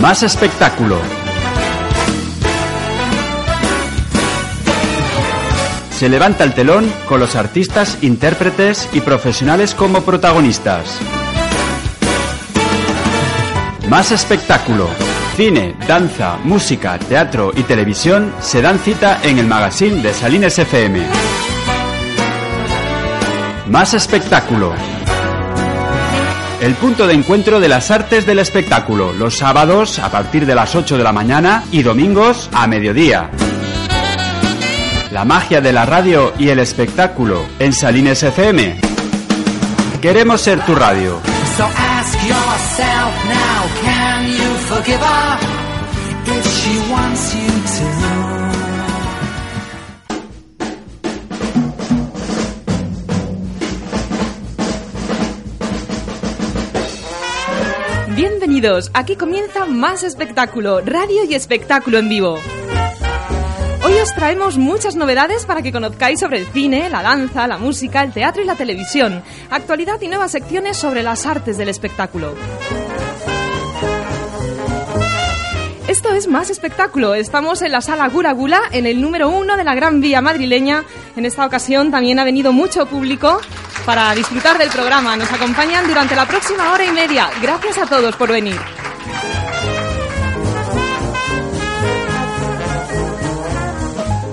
Más espectáculo. Se levanta el telón con los artistas, intérpretes y profesionales como protagonistas. Más espectáculo. Cine, danza, música, teatro y televisión se dan cita en el magazine de Salines FM. Más espectáculo. El punto de encuentro de las artes del espectáculo, los sábados a partir de las 8 de la mañana y domingos a mediodía. La magia de la radio y el espectáculo en Salines FM. Queremos ser tu radio. Bienvenidos, aquí comienza más espectáculo, radio y espectáculo en vivo. Hoy os traemos muchas novedades para que conozcáis sobre el cine, la danza, la música, el teatro y la televisión, actualidad y nuevas secciones sobre las artes del espectáculo. Esto es más espectáculo. Estamos en la sala Gura Gula, en el número uno de la Gran Vía madrileña. En esta ocasión también ha venido mucho público para disfrutar del programa. Nos acompañan durante la próxima hora y media. Gracias a todos por venir.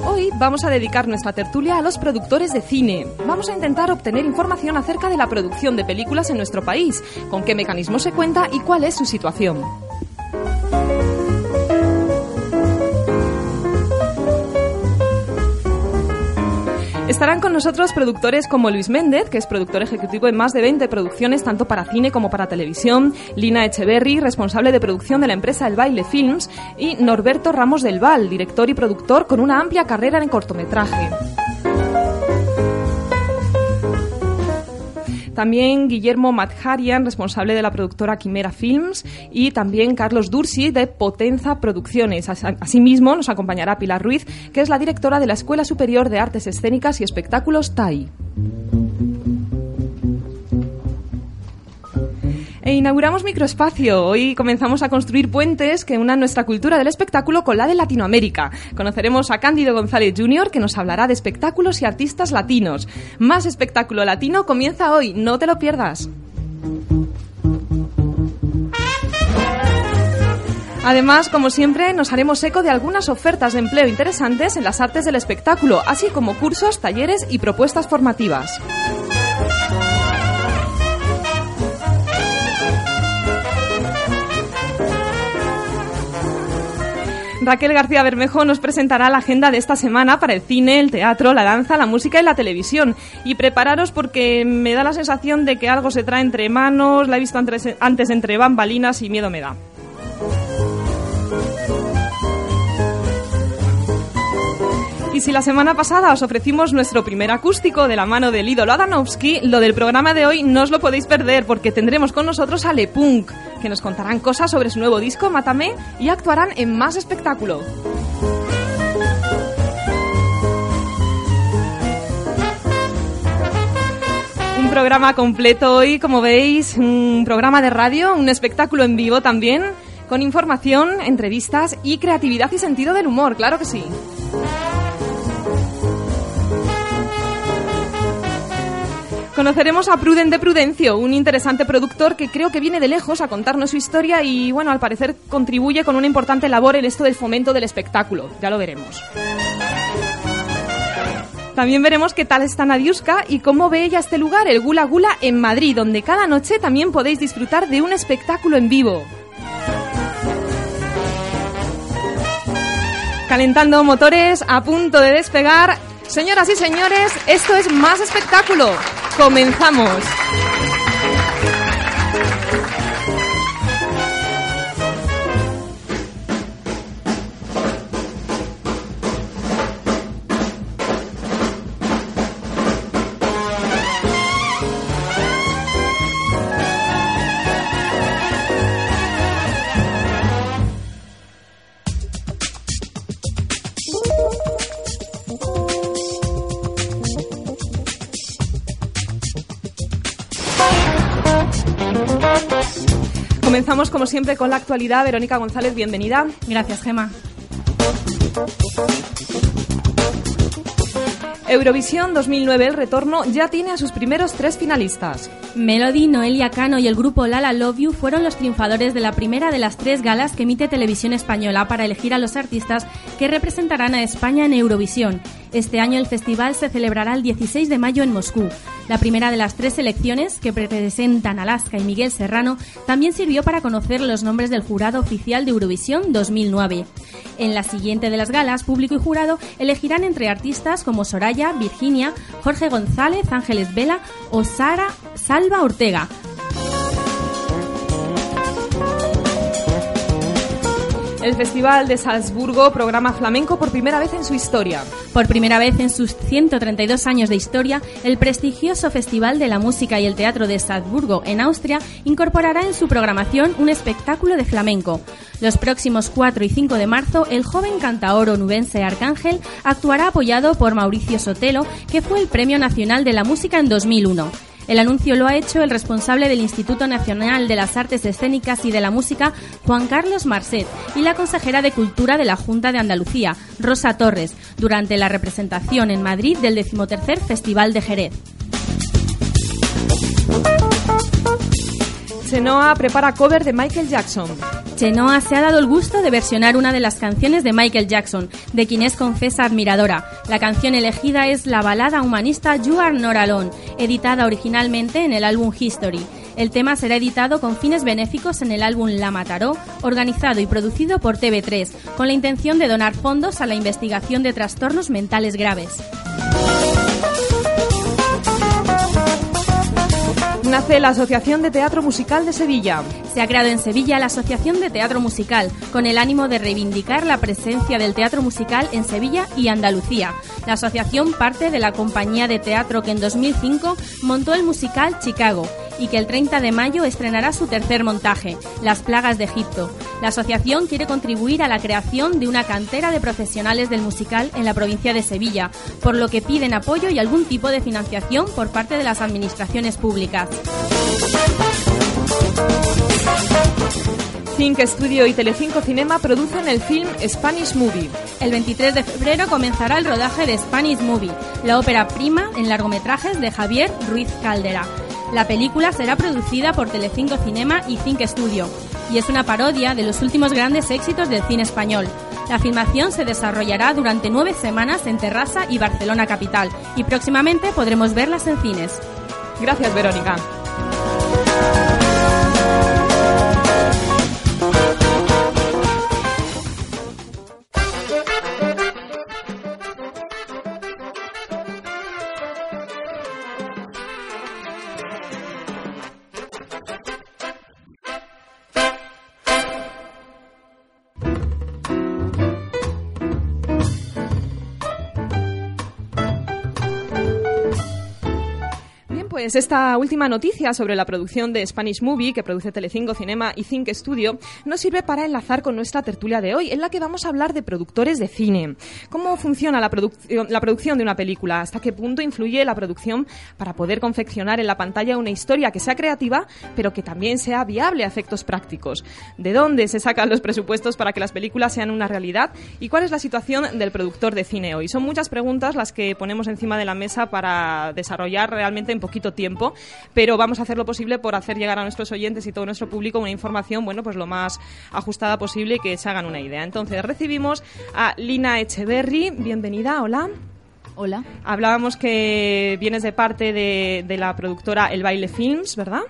Hoy vamos a dedicar nuestra tertulia a los productores de cine. Vamos a intentar obtener información acerca de la producción de películas en nuestro país, con qué mecanismo se cuenta y cuál es su situación. Estarán con nosotros productores como Luis Méndez, que es productor ejecutivo en más de 20 producciones, tanto para cine como para televisión, Lina Echeverry, responsable de producción de la empresa El Baile Films, y Norberto Ramos del Val, director y productor con una amplia carrera en cortometraje. También Guillermo Madjarian, responsable de la productora Quimera Films, y también Carlos Dursi, de Potenza Producciones. As- Asimismo, nos acompañará Pilar Ruiz, que es la directora de la Escuela Superior de Artes Escénicas y Espectáculos TAI. Inauguramos Microespacio. Hoy comenzamos a construir puentes que unan nuestra cultura del espectáculo con la de Latinoamérica. Conoceremos a Cándido González Jr., que nos hablará de espectáculos y artistas latinos. Más espectáculo latino comienza hoy, no te lo pierdas. Además, como siempre, nos haremos eco de algunas ofertas de empleo interesantes en las artes del espectáculo, así como cursos, talleres y propuestas formativas. Raquel García Bermejo nos presentará la agenda de esta semana para el cine, el teatro, la danza, la música y la televisión. Y prepararos porque me da la sensación de que algo se trae entre manos, la he visto antes, entre bambalinas y miedo me da. Y si la semana pasada os ofrecimos nuestro primer acústico de la mano del ídolo Adanovsky, lo del programa de hoy no os lo podéis perder porque tendremos con nosotros a Le Punk, que nos contarán cosas sobre su nuevo disco Mátame y actuarán en más espectáculo. Un programa completo hoy, como veis, un programa de radio, un espectáculo en vivo también, con información, entrevistas y creatividad y sentido del humor, claro que sí. Conoceremos a Pruden de Prudencio, un interesante productor que creo que viene de lejos a contarnos su historia y, bueno, al parecer contribuye con una importante labor en esto del fomento del espectáculo. Ya lo veremos. También veremos qué tal está Nadiuska y cómo ve ella este lugar, el Gula Gula, en Madrid, donde cada noche también podéis disfrutar de un espectáculo en vivo. Calentando motores, a punto de despegar. Señoras y señores, esto es más espectáculo. Comenzamos. Comenzamos como siempre con la actualidad. Verónica González, bienvenida. Gracias, Gema. Eurovisión 2009 El Retorno ya tiene a sus primeros tres finalistas. Melody, Noelia Cano y el grupo Lala Love You fueron los triunfadores de la primera de las tres galas que emite Televisión Española para elegir a los artistas que representarán a España en Eurovisión. Este año el festival se celebrará el 16 de mayo en Moscú. La primera de las tres selecciones, que representan Alaska y Miguel Serrano, también sirvió para conocer los nombres del jurado oficial de Eurovisión 2009. En la siguiente de las galas, público y jurado elegirán entre artistas como Soraya, Virginia, Jorge González, Ángeles Vela o Sara Salva Ortega, El Festival de Salzburgo programa flamenco por primera vez en su historia. Por primera vez en sus 132 años de historia, el prestigioso Festival de la Música y el Teatro de Salzburgo, en Austria, incorporará en su programación un espectáculo de flamenco. Los próximos 4 y 5 de marzo, el joven cantaor onubense Arcángel actuará apoyado por Mauricio Sotelo, que fue el Premio Nacional de la Música en 2001. El anuncio lo ha hecho el responsable del Instituto Nacional de las Artes Escénicas y de la Música, Juan Carlos Marcet, y la consejera de Cultura de la Junta de Andalucía, Rosa Torres, durante la representación en Madrid del decimotercer Festival de Jerez. Chenoa prepara cover de Michael Jackson. Chenoa se ha dado el gusto de versionar una de las canciones de Michael Jackson, de quien es confesa admiradora. La canción elegida es la balada humanista You Are Not Alone, editada originalmente en el álbum History. El tema será editado con fines benéficos en el álbum La Mataró, organizado y producido por TV3, con la intención de donar fondos a la investigación de trastornos mentales graves. Nace la Asociación de Teatro Musical de Sevilla. Se ha creado en Sevilla la Asociación de Teatro Musical, con el ánimo de reivindicar la presencia del teatro musical en Sevilla y Andalucía. La asociación parte de la compañía de teatro que en 2005 montó el musical Chicago y que el 30 de mayo estrenará su tercer montaje, Las Plagas de Egipto. La asociación quiere contribuir a la creación de una cantera de profesionales del musical en la provincia de Sevilla, por lo que piden apoyo y algún tipo de financiación por parte de las administraciones públicas. Think Studio y Telecinco Cinema producen el film Spanish Movie. El 23 de febrero comenzará el rodaje de Spanish Movie, la ópera prima en largometrajes de Javier Ruiz Caldera. La película será producida por Telecinco Cinema y Think Studio y es una parodia de los últimos grandes éxitos del cine español. La filmación se desarrollará durante nueve semanas en Terrassa y Barcelona capital y próximamente podremos verlas en cines. Gracias, Verónica. Pues esta última noticia sobre la producción de Spanish Movie que produce Telecinco Cinema y Think Studio nos sirve para enlazar con nuestra tertulia de hoy, en la que vamos a hablar de productores de cine. ¿Cómo funciona la, la producción de una película? ¿Hasta qué punto influye la producción para poder confeccionar en la pantalla una historia que sea creativa, pero que también sea viable a efectos prácticos? ¿De dónde se sacan los presupuestos para que las películas sean una realidad? ¿Y cuál es la situación del productor de cine hoy? Son muchas preguntas las que ponemos encima de la mesa para desarrollar realmente en poquito pero vamos a hacer lo posible por hacer llegar a nuestros oyentes y todo nuestro público una información, bueno, pues lo más ajustada posible y que se hagan una idea. Entonces, recibimos a Lina Echeverry. Bienvenida, hola. Hola. Hablábamos que vienes de parte de, de la productora El Baile Films, ¿verdad?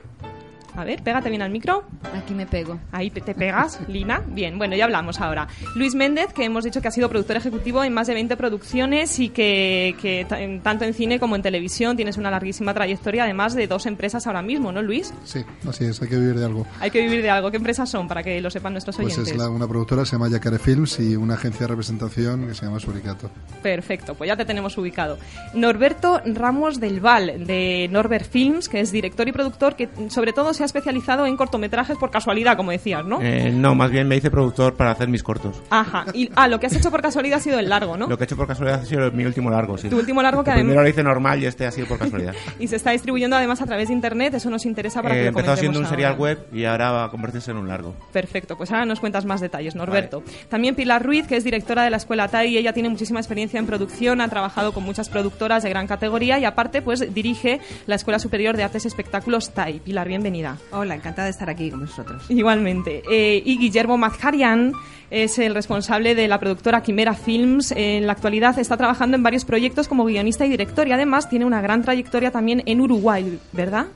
A ver, pégate bien al micro. Aquí me pego. Ahí te pegas, Lina. Bien, bueno, ya hablamos ahora. Luis Méndez, que hemos dicho que ha sido productor ejecutivo en más de 20 producciones y que, que tanto en cine como en televisión tienes una larguísima trayectoria, además de dos empresas ahora mismo, ¿no, Luis? Sí, así es, hay que vivir de algo. Hay que vivir de algo. ¿Qué empresas son, para que lo sepan nuestros oyentes? Pues es la, una productora, se llama Yacare Films, y una agencia de representación que se llama Suricato. Perfecto, pues ya te tenemos ubicado. Norberto Ramos del Val, de Norbert Films, que es director y productor, que sobre todo se ha especializado en cortometrajes por casualidad, como decías, ¿no? Eh, no, más bien me hice productor para hacer mis cortos. Ajá. Y, ah, lo que has hecho por casualidad ha sido el largo, ¿no? Lo que he hecho por casualidad ha sido mi último largo, sí. Tu último largo que El además... primero lo hice normal y este ha sido por casualidad. Y se está distribuyendo además a través de internet, eso nos interesa para Eh, que lo empezó siendo un serial web y ahora va a convertirse en un largo. Perfecto, pues ahora nos cuentas más detalles, Norberto. También Pilar Ruiz, que es directora de la Escuela TAI, ella tiene muchísima experiencia en producción, ha trabajado con muchas productoras de gran categoría y aparte pues dirige la Escuela Superior de Artes y Espectáculos TAI. Pilar, bienvenida. Hola, encantada de estar aquí con vosotros. Igualmente. Eh, y Guillermo Mazharian es el responsable de la productora Quimera Films. En la actualidad está trabajando en varios proyectos como guionista y director y además tiene una gran trayectoria también en Uruguay, ¿verdad?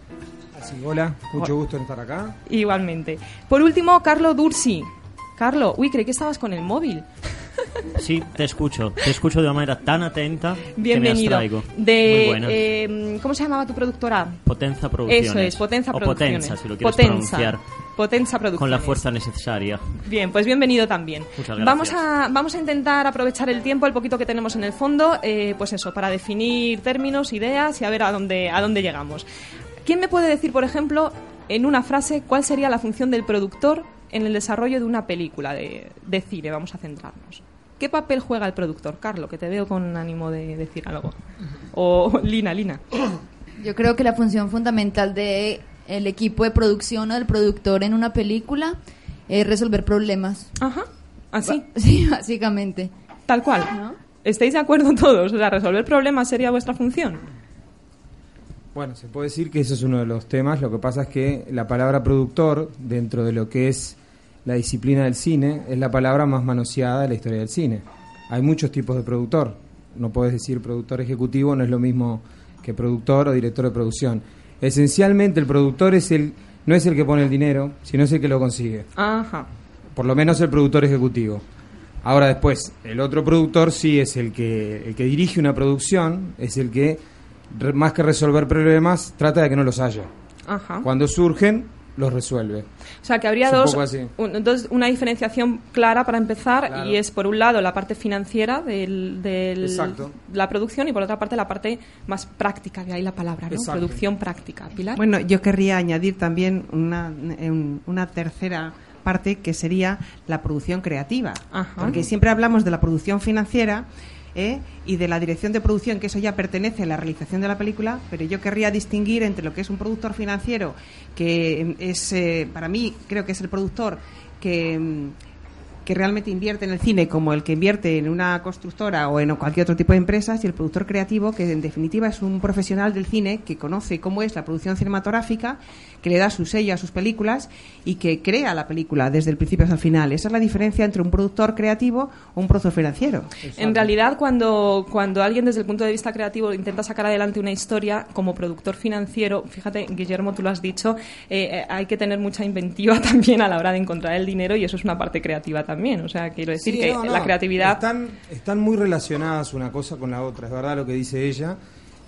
Así, hola, mucho gusto en estar acá. Igualmente. Por último, Carlo Dursi. Carlo, uy, creí que estabas con el móvil. Sí, te escucho. Te escucho de una manera tan atenta que me Bienvenido. abstraigo. Muy De, eh, ¿Cómo se llamaba tu productora? Potenza Producciones. Eso es, Potenza o Producciones. Potenza, si lo quieres Potenza. pronunciar. Potenza Producciones. Con la fuerza necesaria. Bien, pues bienvenido también. Muchas gracias. Vamos a, vamos a intentar aprovechar el tiempo, el poquito que tenemos en el fondo, eh, pues eso, para definir términos, ideas y a ver a dónde, a dónde llegamos. ¿Quién me puede decir, por ejemplo, en una frase, cuál sería la función del productor en el desarrollo de una película de, de cine? Vamos a centrarnos. ¿Qué papel juega el productor, Carlo? Que te veo con ánimo de decir algo. O Lina, Lina. Yo creo que la función fundamental de el equipo de producción o del productor en una película es resolver problemas. Ajá. ¿Así? Sí, básicamente. Tal cual. ¿No? ¿Estáis de acuerdo todos? O sea, resolver problemas sería vuestra función. Bueno, se puede decir que ese es uno de los temas. Lo que pasa es que la palabra productor, dentro de lo que es la disciplina del cine, es la palabra más manoseada de la historia del cine. Hay muchos tipos de productor. No puedes decir productor ejecutivo, no es lo mismo que productor o director de producción. Esencialmente el productor es el no es el que pone el dinero, sino es el que lo consigue. Ajá. por lo menos el productor ejecutivo. Ahora después, el otro productor sí es el que, el que dirige una producción, es el que, más que resolver problemas, trata de que no los haya. Ajá. Cuando surgen, los resuelve. O sea, que habría Es un dos, poco así. un- dos- una diferenciación clara para empezar Claro. y es por un lado la parte financiera Exacto. la producción y por otra parte la parte más práctica, que hay la palabra, ¿no? Exacto. Producción práctica. Pilar. Bueno, yo querría añadir también una, un- una tercera parte que sería la producción creativa. Ajá. Porque siempre hablamos de la producción financiera ¿eh? y de la dirección de producción, que eso ya pertenece a la realización de la película, pero yo querría distinguir entre lo que es un productor financiero, que es, eh, para mí, creo que es el productor que... que realmente invierte en el cine como el que invierte en una constructora o en cualquier otro tipo de empresas y el productor creativo que en definitiva es un profesional del cine que conoce cómo es la producción cinematográfica, que le da su sello a sus películas y que crea la película desde el principio hasta el final. Esa es la diferencia entre un productor creativo o un productor financiero. En realidad, cuando, cuando alguien desde el punto de vista creativo intenta sacar adelante una historia como productor financiero, fíjate, Guillermo, tú lo has dicho, eh, eh, hay que tener mucha inventiva también a la hora de encontrar el dinero y eso es una parte creativa también. O sea, quiero decir Sí, que no, no, la creatividad... Están, están muy relacionadas una cosa con la otra, es verdad lo que dice ella.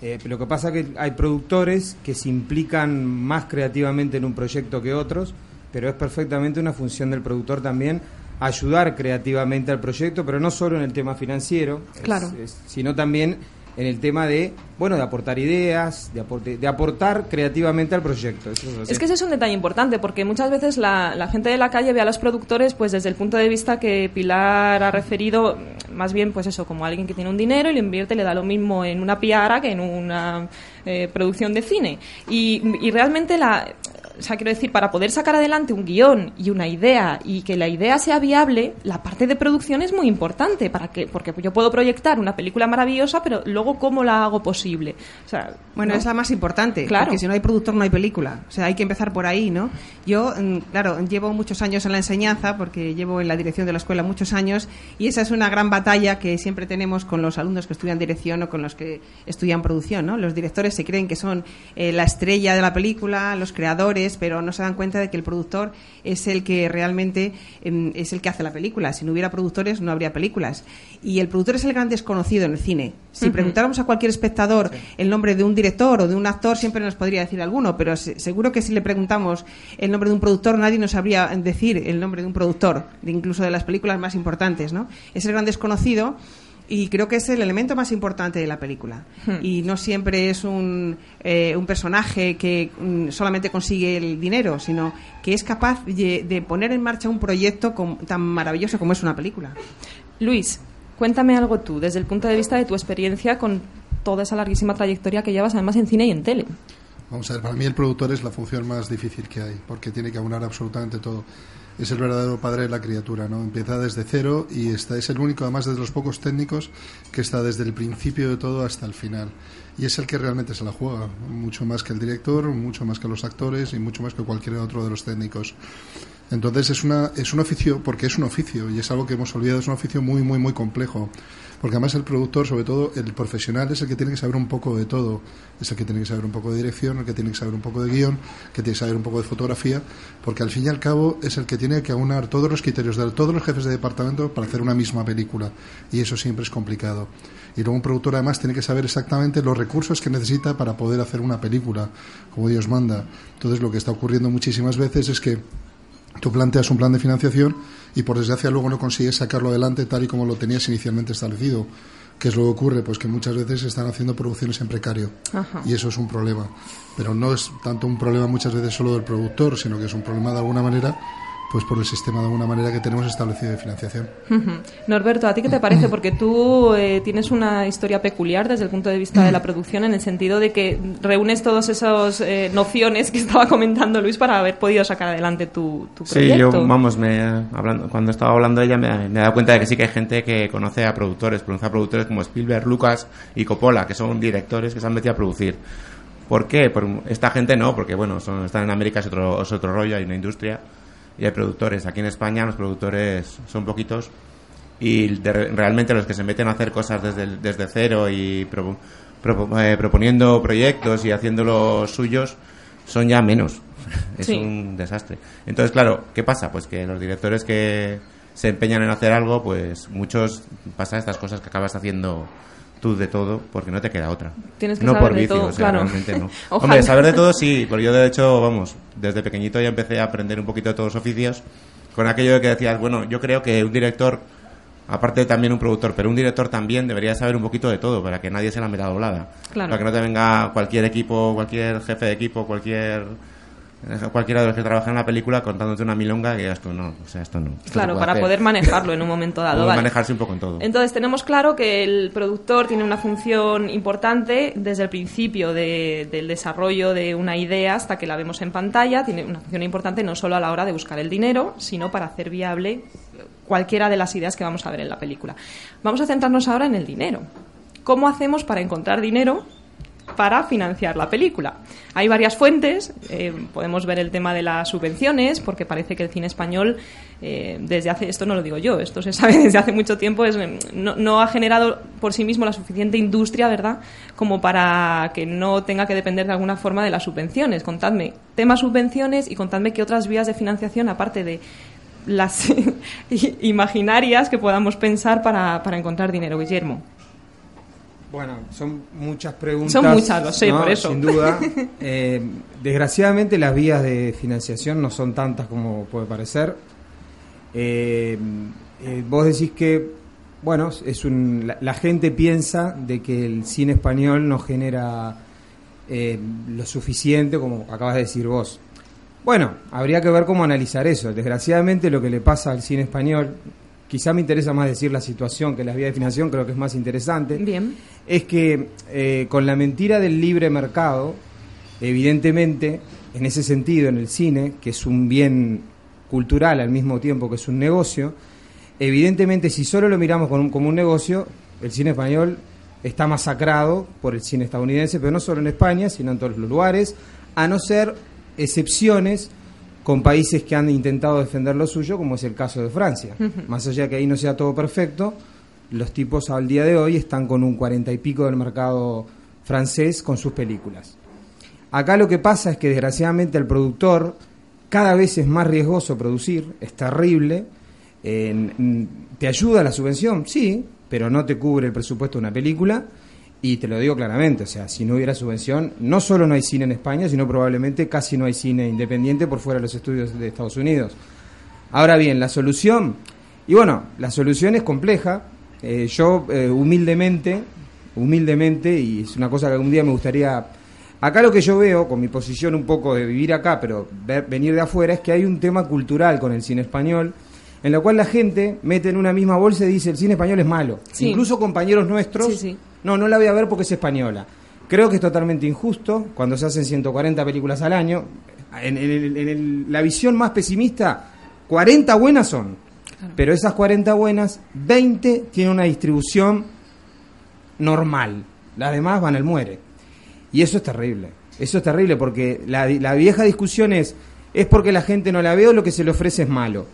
Eh, pero lo que pasa es que hay productores que se implican más creativamente en un proyecto que otros, pero es perfectamente una función del productor también ayudar creativamente al proyecto, pero no solo en el tema financiero, es- Claro. es- sino también en el tema de, bueno, de aportar ideas, de, aporte- de aportar creativamente al proyecto. Es que ese es un detalle importante, porque muchas veces la, la gente de la calle ve a los productores pues desde el punto de vista que Pilar ha referido, más bien pues eso, como alguien que tiene un dinero y lo invierte y le da lo mismo en una piara que en una eh, producción de cine. Y, y realmente la... O sea, quiero decir, para poder sacar adelante un guion y una idea y que la idea sea viable, la parte de producción es muy importante, para que, porque yo puedo proyectar una película maravillosa, pero luego cómo la hago posible. O sea, Bueno, ¿no? es la más importante, Claro. porque si no hay productor no hay película. O sea, hay que empezar por ahí, ¿no? Yo, mm, claro, llevo muchos años en la enseñanza, porque llevo en la dirección de la escuela muchos años, y esa es una gran batalla que siempre tenemos con los alumnos que estudian dirección o con los que estudian producción, ¿no? Los directores se creen que son eh, la estrella de la película, los creadores, pero no se dan cuenta de que el productor es el que realmente em, es el que hace la película. Si no hubiera productores, no habría películas. Y el productor es el gran desconocido en el cine. Si preguntáramos a cualquier espectador el nombre de un director o de un actor, siempre nos podría decir alguno, pero se- seguro que si le preguntamos el nombre de un productor, nadie nos sabría decir el nombre de un productor, de incluso de las películas más importantes, ¿no? Es el gran desconocido y creo que es el elemento más importante de la película. Hmm. Y no siempre es un, eh, un personaje que mm, solamente consigue el dinero, sino que es capaz de, de poner en marcha un proyecto tan maravilloso como es una película. Luis, cuéntame algo tú, desde el punto de vista de tu experiencia con toda esa larguísima trayectoria que llevas además en cine y en tele. Vamos a ver, para mí el productor es la función más difícil que hay, porque tiene que aunar absolutamente todo. Es el verdadero padre de la criatura, ¿no? Empieza desde cero y está, es el único, además, de los pocos técnicos que está desde el principio de todo hasta el final. Y es el que realmente se la juega, mucho más que el director, mucho más que los actores y mucho más que cualquier otro de los técnicos. Entonces es, una, es un oficio, porque es un oficio, y es algo que hemos olvidado, es un oficio muy, muy, muy complejo. Porque además el productor, sobre todo el profesional, es el que tiene que saber un poco de todo. Es el que tiene que saber un poco de dirección, el que tiene que saber un poco de guion, que tiene que saber un poco de fotografía, porque al fin y al cabo es el que tiene que aunar todos los criterios de todos los jefes de departamento para hacer una misma película. Y eso siempre es complicado. Y luego un productor además tiene que saber exactamente los recursos que necesita para poder hacer una película, como Dios manda. Entonces lo que está ocurriendo muchísimas veces es que tú planteas un plan de financiación y por desgracia luego no consigues sacarlo adelante tal y como lo tenías inicialmente establecido. ¿Qué es lo que ocurre? Pues que muchas veces se están haciendo producciones en precario Ajá. y eso es un problema. Pero no es tanto un problema muchas veces solo del productor, sino que es un problema de alguna manera pues por el sistema de alguna manera que tenemos establecido de financiación. Norberto, ¿a ti qué te parece? Porque tú eh, tienes una historia peculiar desde el punto de vista de la producción, en el sentido de que reúnes todas esas eh, nociones que estaba comentando Luis para haber podido sacar adelante tu, tu Sí, yo, proyecto. vamos, me, hablando, cuando estaba hablando ella me, me he dado cuenta de que sí que hay gente que conoce a productores, conoce a productores como Spielberg, Lucas y Coppola, que son directores que se han metido a producir. ¿Por qué? Por, esta gente no, porque bueno, son, están en América, es otro, es otro rollo, hay una industria y hay productores. Aquí en España los productores son poquitos y de- realmente los que se meten a hacer cosas desde, desde cero y pro- eh, proponiendo proyectos y haciendo los suyos son ya menos. Es Sí. un desastre. Entonces, claro, ¿qué pasa? Pues que los directores que se empeñan en hacer algo, pues muchos pasa estas cosas que acabas haciendo tú de todo porque no te queda otra. Tienes que no saber por de vicio, todo, o sea, claro. realmente no. Hombre, saber de todo sí, porque yo de hecho, vamos, desde pequeñito ya empecé a aprender un poquito de todos los oficios con aquello de que decías, bueno, yo creo que un director, aparte también un productor, pero un director también debería saber un poquito de todo para que nadie se la meta doblada. Claro. Para que no te venga cualquier equipo, cualquier jefe de equipo, cualquier cualquiera de los que trabajan en la película contándote una milonga que esto no, o sea, esto no. esto Claro, para hacer. poder manejarlo en un momento dado. Poder vale. manejarse un poco en todo. Entonces tenemos claro que el productor tiene una función importante desde el principio de- del desarrollo de una idea hasta que la vemos en pantalla. Tiene una función importante no solo a la hora de buscar el dinero, sino para hacer viable cualquiera de las ideas que vamos a ver en la película. Vamos a centrarnos ahora en el dinero. ¿Cómo hacemos para encontrar dinero para financiar la película. Hay varias fuentes, eh, podemos ver el tema de las subvenciones, porque parece que el cine español, eh, desde hace, esto no lo digo yo, esto se sabe desde hace mucho tiempo, es, eh, no, ha generado por sí mismo la suficiente industria, ¿verdad?, como para que no tenga que depender de alguna forma de las subvenciones. Contadme temas subvenciones y contadme qué otras vías de financiación, aparte de las imaginarias que podamos pensar para, para encontrar dinero, Guillermo. Bueno, son muchas preguntas. Son muchas, lo sé, ¿no? por eso. Sin duda. Eh, desgraciadamente las vías de financiación no son tantas como puede parecer. Eh, eh, vos decís que, bueno, es un, la, la gente piensa de que el cine español no genera eh, lo suficiente como acabas de decir vos. Bueno, habría que ver cómo analizar eso. Desgraciadamente lo que le pasa al cine español, quizá me interesa más decir la situación que las vías de financiación, creo que es más interesante Bien. es que eh, con la mentira del libre mercado, evidentemente, en ese sentido, en el cine, que es un bien cultural al mismo tiempo que es un negocio, evidentemente si solo lo miramos con un- como un negocio, el cine español está masacrado por el cine estadounidense, pero no solo en España, sino en todos los lugares, a no ser excepciones con países que han intentado defender lo suyo, como es el caso de Francia. Más allá de que ahí no sea todo perfecto, los tipos al día de hoy están con un cuarenta y pico del mercado francés con sus películas. Acá lo que pasa es que desgraciadamente el productor cada vez es más riesgoso producir, es terrible. En- ¿Te ayuda la subvención? Sí, pero no te cubre el presupuesto de una película. Y te lo digo claramente, o sea, si no hubiera subvención, no solo no hay cine en España, sino probablemente casi no hay cine independiente por fuera de los estudios de Estados Unidos. Ahora bien, la solución, y bueno, la solución es compleja, Eh, yo eh, humildemente, humildemente, y es una cosa que algún día me gustaría... Acá lo que yo veo, con mi posición un poco de vivir acá, pero ver- venir de afuera, es que hay un tema cultural con el cine español, en la cual la gente mete en una misma bolsa y dice el cine español es malo. Sí. Incluso compañeros nuestros, Sí, sí. No, no la voy a ver porque es española. Creo que es totalmente injusto cuando se hacen 140 películas al año. En, en el- en el- la visión más pesimista, 40 buenas son. Pero esas 40 buenas, 20 tienen una distribución normal. Las demás van al muere. Y eso es terrible. Eso es terrible porque la, la vieja discusión es, ¿es porque la gente no la ve o lo que se le ofrece es malo?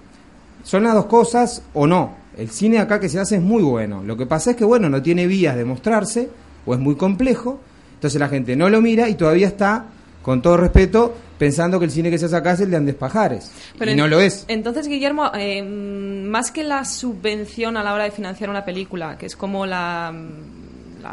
Son las dos cosas o no. El cine acá que se hace es muy bueno. Lo que pasa es que, bueno, no tiene vías de mostrarse o es muy complejo. Entonces la gente no lo mira y todavía está, con todo respeto, pensando que el cine que se hace acá es el de Andes Pajares. Pero y en- no lo es. Entonces, Guillermo, eh, más que la subvención a la hora de financiar una película, que es como la,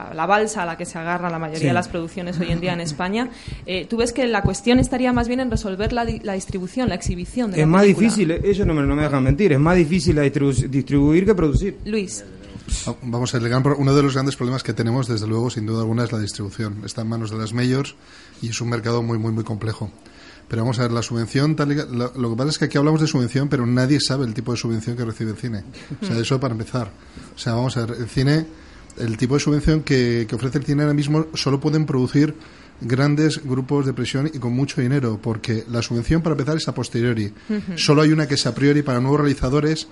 la, la balsa a la que se agarra la mayoría Sí. de las producciones hoy en día en España, eh, ¿tú ves que la cuestión estaría más bien en resolver la, di- la distribución, la exhibición de Es la más película? difícil, ellos no me, no me dejan mentir, es más difícil la distribu- distribuir que producir. Luis. Vamos a ver, el gran pro- uno de los grandes problemas que tenemos, desde luego, sin duda alguna, es la distribución. Está en manos de las majors y es un mercado muy, muy, muy complejo. Pero vamos a ver, la subvención, tal y que- lo, lo que pasa es que aquí hablamos de subvención, pero nadie sabe el tipo de subvención que recibe el cine. O sea, eso para empezar. O sea, vamos a ver, el cine, el tipo de subvención que, que ofrece el cine ahora mismo solo pueden producir grandes grupos de presión y con mucho dinero, porque la subvención para empezar es a posteriori. Solo hay una que es a priori para nuevos realizadores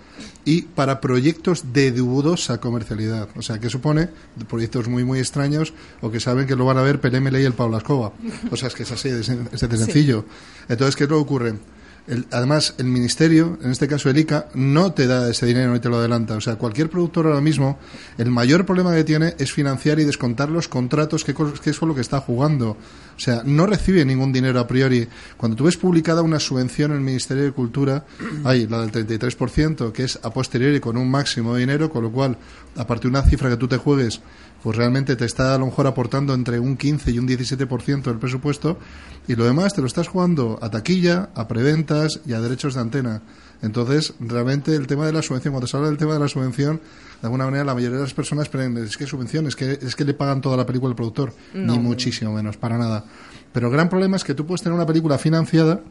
y para proyectos de dudosa comercialidad. O sea, que supone proyectos muy, muy extraños o que saben que lo van a ver Pelé, y el Pablo Escoba. O sea, es que es así, es, es de Sí. sencillo. Entonces, ¿qué es lo que ocurre? El- además, el ministerio, en este caso el ICA, no te da ese dinero ni te lo adelanta. O sea, cualquier productor ahora mismo, el mayor problema que tiene es financiar y descontar los contratos, que, que es con lo que está jugando. O sea, no recibe ningún dinero a priori. Cuando tú ves publicada una subvención en el Ministerio de Cultura, hay la del 33%, que es a posteriori con un máximo de dinero, con lo cual, a partir de una cifra que tú te juegues, pues realmente te está a lo mejor aportando entre un 15 y un 17% del presupuesto y lo demás te lo estás jugando a taquilla, a preventas y a derechos de antena. Entonces, realmente el tema de la subvención, cuando se habla del tema de la subvención, de alguna manera la mayoría de las personas creen, es que subvención, es que, es que le pagan toda la película al productor. No. Ni muchísimo menos, para nada. Pero el gran problema es que tú puedes tener una película financiada,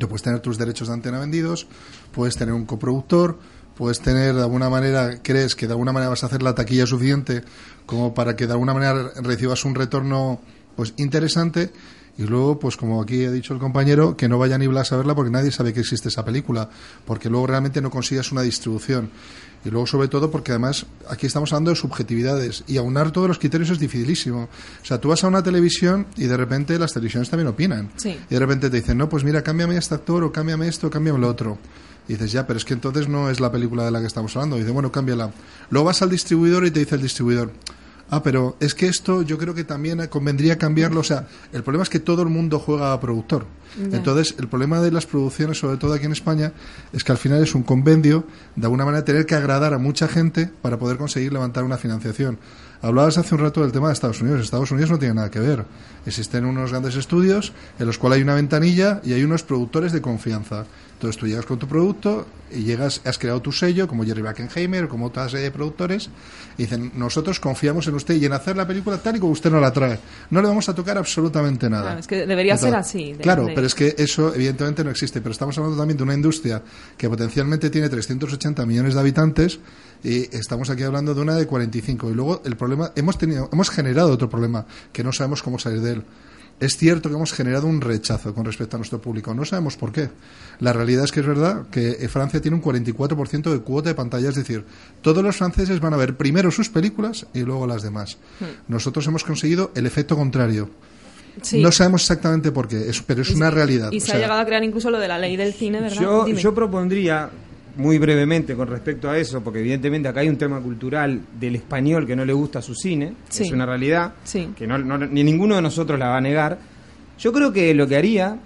tú puedes tener tus derechos de antena vendidos, puedes tener un coproductor, puedes tener de alguna manera, crees que de alguna manera vas a hacer la taquilla suficiente como para que de alguna manera recibas un retorno pues interesante y luego pues como aquí ha dicho el compañero que no vaya ni Blas a verla porque nadie sabe que existe esa película porque luego realmente no consigues una distribución y luego sobre todo porque además aquí estamos hablando de subjetividades y aunar todos los criterios es dificilísimo o sea tú vas a una televisión y de repente las televisiones también opinan Sí. y de repente te dicen, no, pues mira, cámbiame a este actor o cámbiame esto, cámbiame lo otro. Y dices, ya, pero es que entonces no es la película de la que estamos hablando. Y dice, bueno, cámbiala. Luego vas al distribuidor y te dice el distribuidor, ah, pero es que esto yo creo que también convendría cambiarlo. O sea, el problema es que todo el mundo juega a productor. Entonces, el problema de las producciones, sobre todo aquí en España, es que al final es un convenio, de alguna manera tener que agradar a mucha gente para poder conseguir levantar una financiación. Hablabas hace un rato del tema de Estados Unidos. Estados Unidos no tiene nada que ver. Existen unos grandes estudios en los cuales hay una ventanilla y hay unos productores de confianza. Entonces tú llegas con tu producto y llegas, has creado tu sello, como Jerry Buckenheimer, como otra serie de productores, y dicen, nosotros confiamos en usted y en hacer la película tal y como usted nos la trae. No le vamos a tocar absolutamente nada. Claro, es que debería ser así, de- claro, de- pero es que eso evidentemente no existe. Pero estamos hablando también de una industria que potencialmente tiene 380 millones de habitantes y estamos aquí hablando de una de 45. Y luego el problema, hemos, tenido, hemos generado otro problema que no sabemos cómo salir de él. Es cierto que hemos generado un rechazo con respecto a nuestro público. No sabemos por qué. La realidad es que es verdad que eh, Francia tiene un 44% de cuota de pantalla. Es decir, todos los franceses van a ver primero sus películas y luego las demás. Hmm. Nosotros hemos conseguido el efecto contrario. Sí. No sabemos exactamente por qué, pero es Y- una realidad. Y O se sea, ha llegado a crear incluso lo de la ley del cine, ¿verdad? Yo propondría, muy brevemente con respecto a eso, porque evidentemente acá hay un tema cultural del español que no le gusta su cine, Sí. es una realidad, Sí. que no, no- ni ninguno de nosotros la va a negar. Yo creo que lo que haría,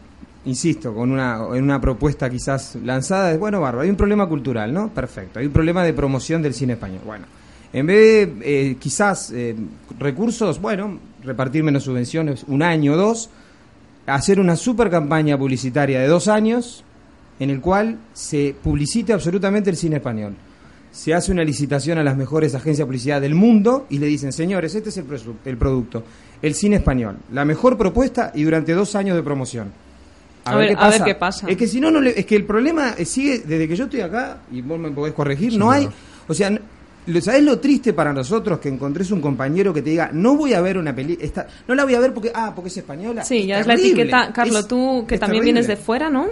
insisto, con una, en una propuesta quizás lanzada, es, bueno, barro, hay un problema cultural, ¿no? Perfecto, hay un problema de promoción del cine español. Bueno, en vez de eh, quizás eh, recursos, bueno, repartir menos subvenciones, un año o dos, hacer una super campaña publicitaria de dos años en el cual se publicite absolutamente el cine español. se hace una licitación a las mejores agencias de publicidad del mundo y le dicen, señores, este es el, el producto, el cine español, la mejor propuesta y durante dos años de promoción. A ver- a ver qué pasa. Es que si no, no le- es que el problema sigue desde que yo estoy acá, y vos me podés corregir, Sí, no hay, o sea, n- lo- ¿sabés lo triste para nosotros que encontres un compañero que te diga, no voy a ver una película, no la voy a ver porque, ah, porque es española? Sí, ya es la etiqueta. Carlos, tú que también terrible. vienes de fuera, ¿no?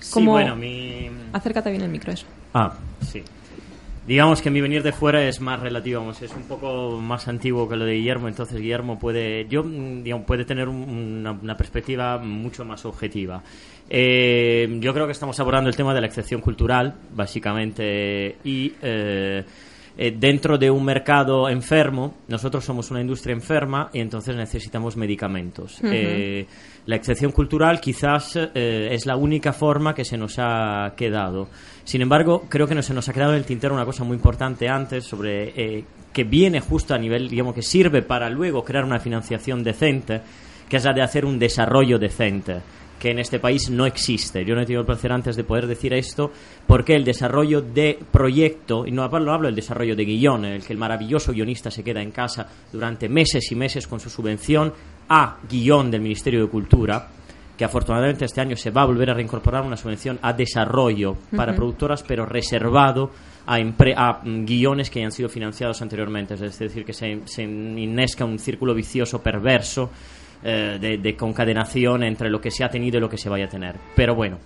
Sí, Como- bueno, mi... Acércate bien el micro, eso. Ah, sí. Digamos que mi venir de fuera es más relativo, vamos, es un poco más antiguo que lo de Guillermo, entonces Guillermo puede, yo, mm, digamos, puede tener un- una, una perspectiva mucho más objetiva. Eh, yo creo que estamos abordando el tema de la excepción cultural, básicamente, y eh, eh, dentro de un mercado enfermo, nosotros somos una industria enferma y entonces necesitamos medicamentos. Eh, la excepción cultural quizás eh, es la única forma que se nos ha quedado. Sin embargo, creo que no se nos ha quedado en el tintero una cosa muy importante antes sobre eh, que viene justo a nivel, digamos, que sirve para luego crear una financiación decente, que es la de hacer un desarrollo decente que en este país no existe. Yo no he tenido el placer antes de poder decir esto, porque el desarrollo de proyecto, y no hablo, del desarrollo de guion, en el que el maravilloso guionista se queda en casa durante meses y meses con su subvención a guion del Ministerio de Cultura, que afortunadamente este año se va a volver a reincorporar una subvención a desarrollo para productoras, pero reservado a, a mm, guiones que hayan sido financiados anteriormente. Es decir, que se, se innesca un círculo vicioso perverso eh, de, de concadenación entre lo que se ha tenido y lo que se vaya a tener. Pero bueno,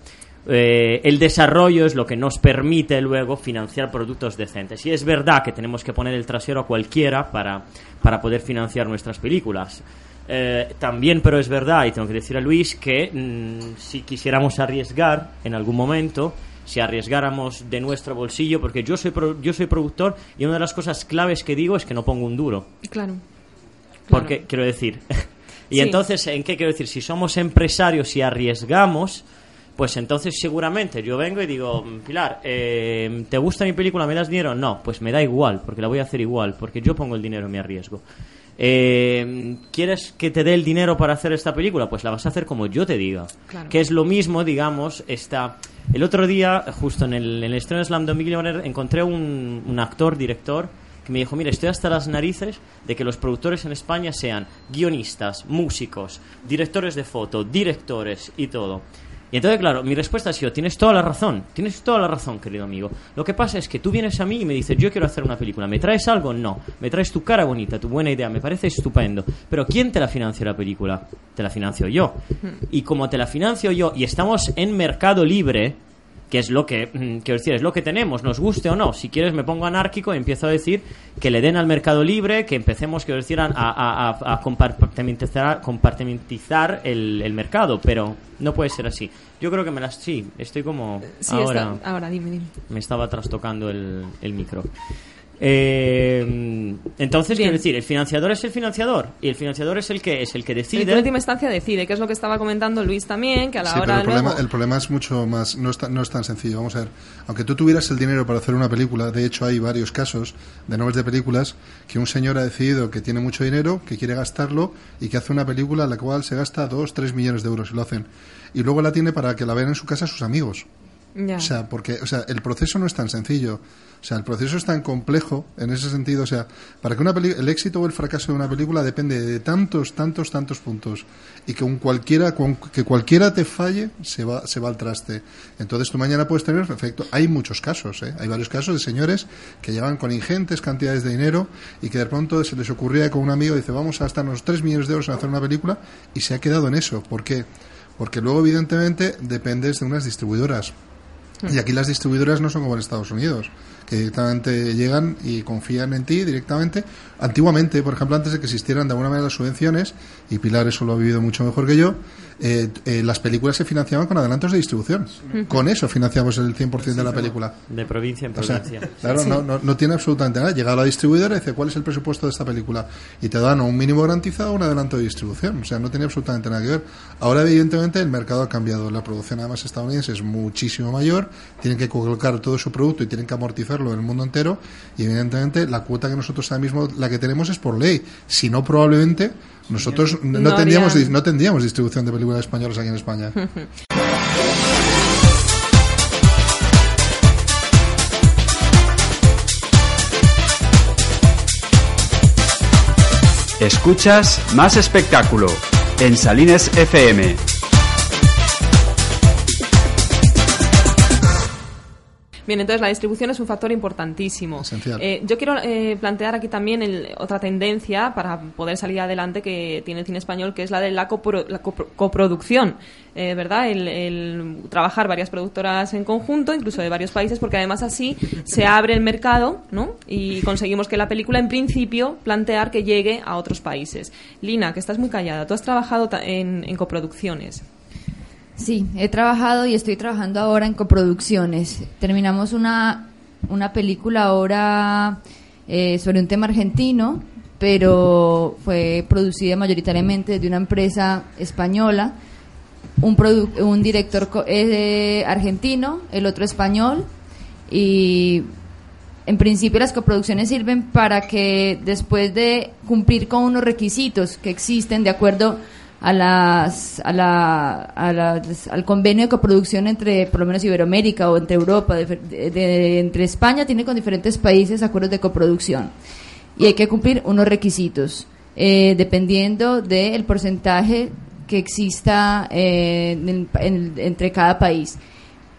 eh, el desarrollo es lo que nos permite luego financiar productos decentes. Y es verdad que tenemos que poner el trasero a cualquiera para, para poder financiar nuestras películas. Eh, también, pero es verdad, y tengo que decir a Luis, que mm, si quisiéramos arriesgar en algún momento, si arriesgáramos de nuestro bolsillo, porque yo soy, pro- yo soy productor y una de las cosas claves que digo es que no pongo un duro. Claro. Porque, quiero decir. y Sí. entonces, ¿en qué quiero decir? Si somos empresarios y arriesgamos, pues entonces seguramente yo vengo y digo, "Mm, Pilar, eh, ¿te gusta mi película? ¿Me das dinero? No, pues me da igual, porque la voy a hacer igual, porque yo pongo el dinero y me arriesgo. Eh, ¿Quieres que te dé el dinero para hacer esta película? Pues la vas a hacer como yo te diga. Claro. Que es lo mismo, digamos, está... El otro día, justo en el, en el estreno de Slam Dunk Millionaire, encontré un, un actor, director, que me dijo, mira, estoy hasta las narices de que los productores en España sean guionistas, músicos, directores de foto, directores y todo. Y entonces, claro, mi respuesta ha sido, tienes toda la razón, tienes toda la razón, querido amigo. Lo que pasa es que tú vienes a mí y me dices, yo quiero hacer una película, ¿me traes algo? No. ¿Me traes tu cara bonita, tu buena idea? Me parece estupendo. Pero ¿quién te la financia la película? Te la financio yo. Y como te la financio yo y estamos en mercado libre, que es lo que, mm, quiero decir, es lo que tenemos, nos guste o no. Si quieres me pongo anárquico y empiezo a decir que le den al mercado libre, que empecemos, quiero decir, a, a- a- a compartimentizar, compartimentizar el, el mercado, pero no puede ser así. Yo creo que me las... Sí, estoy como... Sí, ahora está- ahora dime, dime. me estaba trastocando el, el micro. Eh, entonces, quiero decir, el financiador es el financiador y el financiador es el que es el que El que decide. en última instancia decide, que es lo que estaba comentando Luis también, que a la Sí, pero hora el problema, luego... el problema es mucho más, no es, tan, no es tan sencillo. Vamos a ver, aunque tú tuvieras el dinero para hacer una película, de hecho hay varios casos de nombres de películas que un señor ha decidido que tiene mucho dinero, que quiere gastarlo y que hace una película en la cual se gasta 2, 3 millones de euros y lo hacen. Y luego la tiene para que la vean en su casa sus amigos. O sea, porque o sea, el proceso no es tan sencillo. O sea, el proceso es tan complejo en ese sentido. O sea, para que una el éxito o el fracaso de una película depende de tantos, tantos, tantos puntos. Y que un cualquiera, que cualquiera te falle, se va, se va al traste. Entonces tú mañana puedes tener efecto. Hay muchos casos, ¿eh? Hay varios casos de señores que llevan con ingentes cantidades de dinero y que de pronto se les ocurría con un amigo dice, vamos a gastarnos 3 millones de euros en hacer una película y se ha quedado en eso. ¿Por qué? Porque luego, evidentemente, dependes de unas distribuidoras. Y aquí las distribuidoras no son como en Estados Unidos, que directamente llegan y confían en ti directamente. Antiguamente, por ejemplo, antes de que existieran de alguna manera las subvenciones, y Pilar eso lo ha vivido mucho mejor que yo, eh, eh, las películas se financiaban con adelantos de distribución. Con eso financiamos el 100% de la película. De provincia en O sea, provincia. claro, Sí. no, no, no tiene absolutamente nada. Llega a la distribuidora y dice cuál es el presupuesto de esta película y te dan un mínimo garantizado o un adelanto de distribución. O sea, no tiene absolutamente nada que ver. Ahora, evidentemente, el mercado ha cambiado. La producción, además, estadounidense es muchísimo mayor. Tienen que colocar todo su producto y tienen que hacerlo en el mundo entero y evidentemente la cuota que nosotros ahora mismo la que tenemos es por ley. Si no, probablemente nosotros no, tendríamos, no tendríamos distribución de películas españolas aquí en España. Escuchas más espectáculo en Salines FM. Bien, entonces la distribución es un factor importantísimo. Esencial. Eh, yo quiero eh, plantear aquí también el- otra tendencia para poder salir adelante que tiene el cine español, que es la de la, copro- la copro- coproducción, eh, ¿verdad? El, el trabajar varias productoras en conjunto, incluso de varios países, porque además así se abre el mercado, ¿no? Y conseguimos que la película, en principio, plantear que llegue a otros países. Lina, que estás muy callada, tú has trabajado en coproducciones. Sí, he trabajado y estoy trabajando ahora en coproducciones. Terminamos una, una película ahora eh, sobre un tema argentino, pero fue producida mayoritariamente de una empresa española. Un, un director eh, argentino, el otro español, y en principio las coproducciones sirven para que después de cumplir con unos requisitos que existen de acuerdo las, a la, a las- al convenio de coproducción entre por lo menos Iberoamérica o entre Europa, de- entre España tiene con diferentes países acuerdos de coproducción y hay que cumplir unos requisitos eh, dependiendo del porcentaje que exista eh, en- en- entre cada país.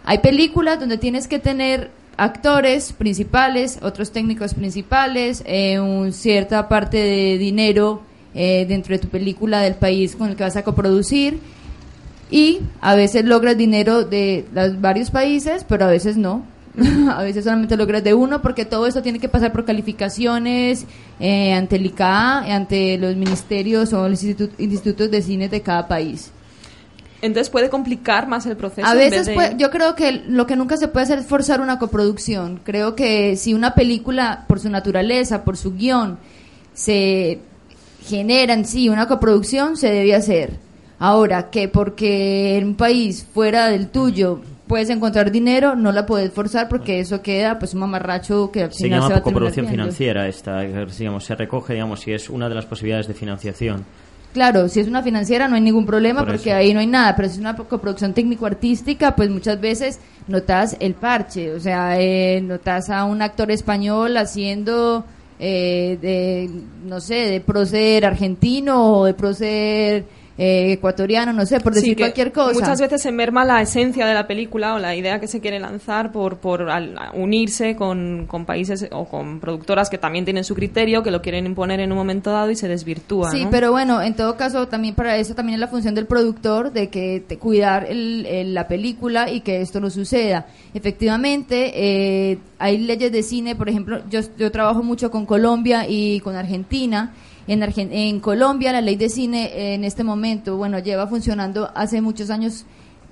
Hay películas donde tienes que tener actores principales, otros técnicos principales, eh, un cierta parte de dinero eh, dentro de tu película del país con el que vas a coproducir y a veces logras dinero de los varios países, pero a veces no. a veces solamente logras de uno porque todo esto tiene que pasar por calificaciones eh, ante el ICA, ante los ministerios o los institu- institutos de cine de cada país. Entonces puede complicar más el proceso. A veces de- puede- yo creo que lo que nunca se puede hacer es forzar una coproducción. Creo que si una película, por su naturaleza, por su guion, se genera en sí una coproducción, se debe hacer. Ahora, que porque en un país fuera del tuyo puedes encontrar dinero, no la puedes forzar porque eso queda pues un mamarracho que al Se llama se va coproducción financiera esta, digamos, se recoge, digamos, si es una de las posibilidades de financiación. Claro, si es una financiera no hay ningún problema Por porque eso. ahí no hay nada, pero si es una coproducción técnico-artística, pues muchas veces notas el parche, o sea, eh, notas a un actor español haciendo eh, de, no sé, de prócer argentino o de prócer eh, ecuatoriano, no sé, por decir cualquier cosa. Muchas veces se merma la esencia de la película o la idea que se quiere lanzar por, por unirse con, con países o con productoras que también tienen su criterio, que lo quieren imponer en un momento dado y se desvirtúa. Sí, ¿no? pero bueno, en todo caso, también para eso también es la función del productor de que te- cuidar el- el- la película y que esto no suceda. Efectivamente, eh, hay leyes de cine, por ejemplo, yo, yo trabajo mucho con Colombia y con Argentina. En, Argen- en Colombia la ley de cine en este momento, bueno, lleva funcionando hace muchos años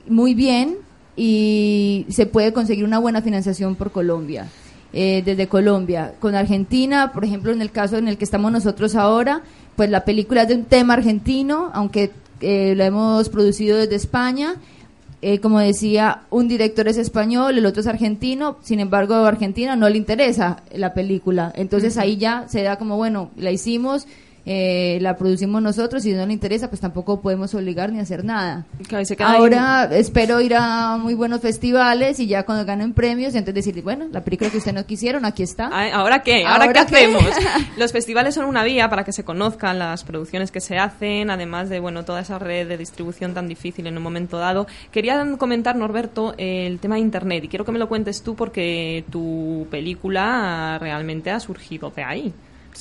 muy bien y se puede conseguir una buena financiación por Colombia, eh, desde Colombia. Con Argentina, por ejemplo, en el caso en el que estamos nosotros ahora, pues la película es de un tema argentino, aunque eh, la hemos producido desde España. Eh, como decía, un director es español, el otro es argentino, sin embargo, a Argentina no le interesa la película. Entonces ahí ya se da como, bueno, la hicimos, eh, la producimos nosotros, y si no le interesa, pues tampoco podemos obligar ni hacer nada. Ahora espero ir a muy buenos festivales y ya cuando ganen premios, entonces decir, bueno, la película que ustedes no quisieron, aquí está. Ah, ¿Ahora qué? ¿Ahora, ¿Ahora qué qué? hacemos? Los festivales son una vía para que se conozcan las producciones que se hacen, además de bueno toda esa red de distribución tan difícil en un momento dado. Quería comentar, Norberto, el tema de Internet y quiero que me lo cuentes tú porque tu película realmente ha surgido de ahí.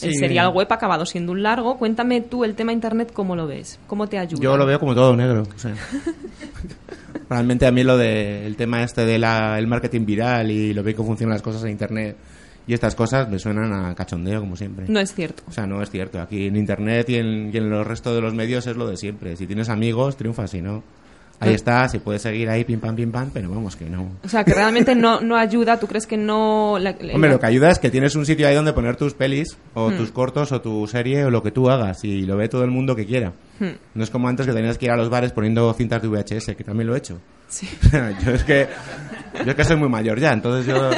El Sí. serial web ha acabado siendo un largo. Cuéntame tú el tema Internet, ¿cómo lo ves? ¿Cómo te ayuda? Yo lo veo como todo negro. o sea. Realmente a mí lo del tema este del marketing viral y lo que funcionan las cosas en Internet y estas cosas me suenan a cachondeo como siempre. No es cierto. O sea, no es cierto. Aquí en Internet y en, y en los restos de los medios es lo de siempre. Si tienes amigos, triunfas. Si no, ahí está. Si puedes seguir ahí, pim pam, pim pam, pero vamos que no. O sea, que realmente no, no ayuda. ¿Tú crees que no...? la- la- Hombre, lo que ayuda es que tienes un sitio ahí donde poner tus pelis o Hmm. tus cortos o tu serie o lo que tú hagas y lo ve todo el mundo que quiera. Hmm. No es como antes que tenías que ir a los bares poniendo cintas de VHS, que también lo he hecho. Yo es que yo que soy muy mayor ya, entonces yo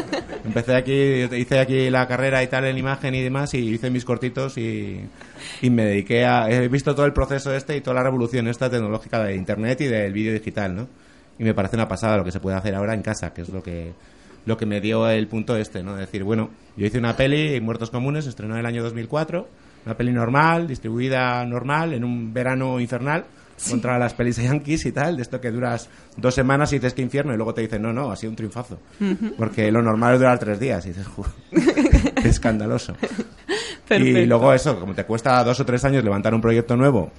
empecé aquí, hice aquí la carrera y tal en imagen y demás y hice mis cortitos y, y me dediqué a he visto todo el proceso este y toda la revolución esta tecnológica de internet y del vídeo digital, ¿no? Y me parece una pasada lo que se puede hacer ahora en casa, que es lo que lo que me dio el punto este, ¿no? De decir, bueno, yo hice una peli, Muertos Comunes, estrenó en el año 2004 Una peli normal, distribuida normal, en un verano infernal, contra las pelis yankees y tal, de esto que duras dos semanas y dices que infierno, y luego te dicen, no, no, ha sido un triunfazo. Porque lo normal es durar tres días, y dices, "Ju, qué escandaloso. Y luego eso, como te cuesta dos o tres años levantar un proyecto nuevo,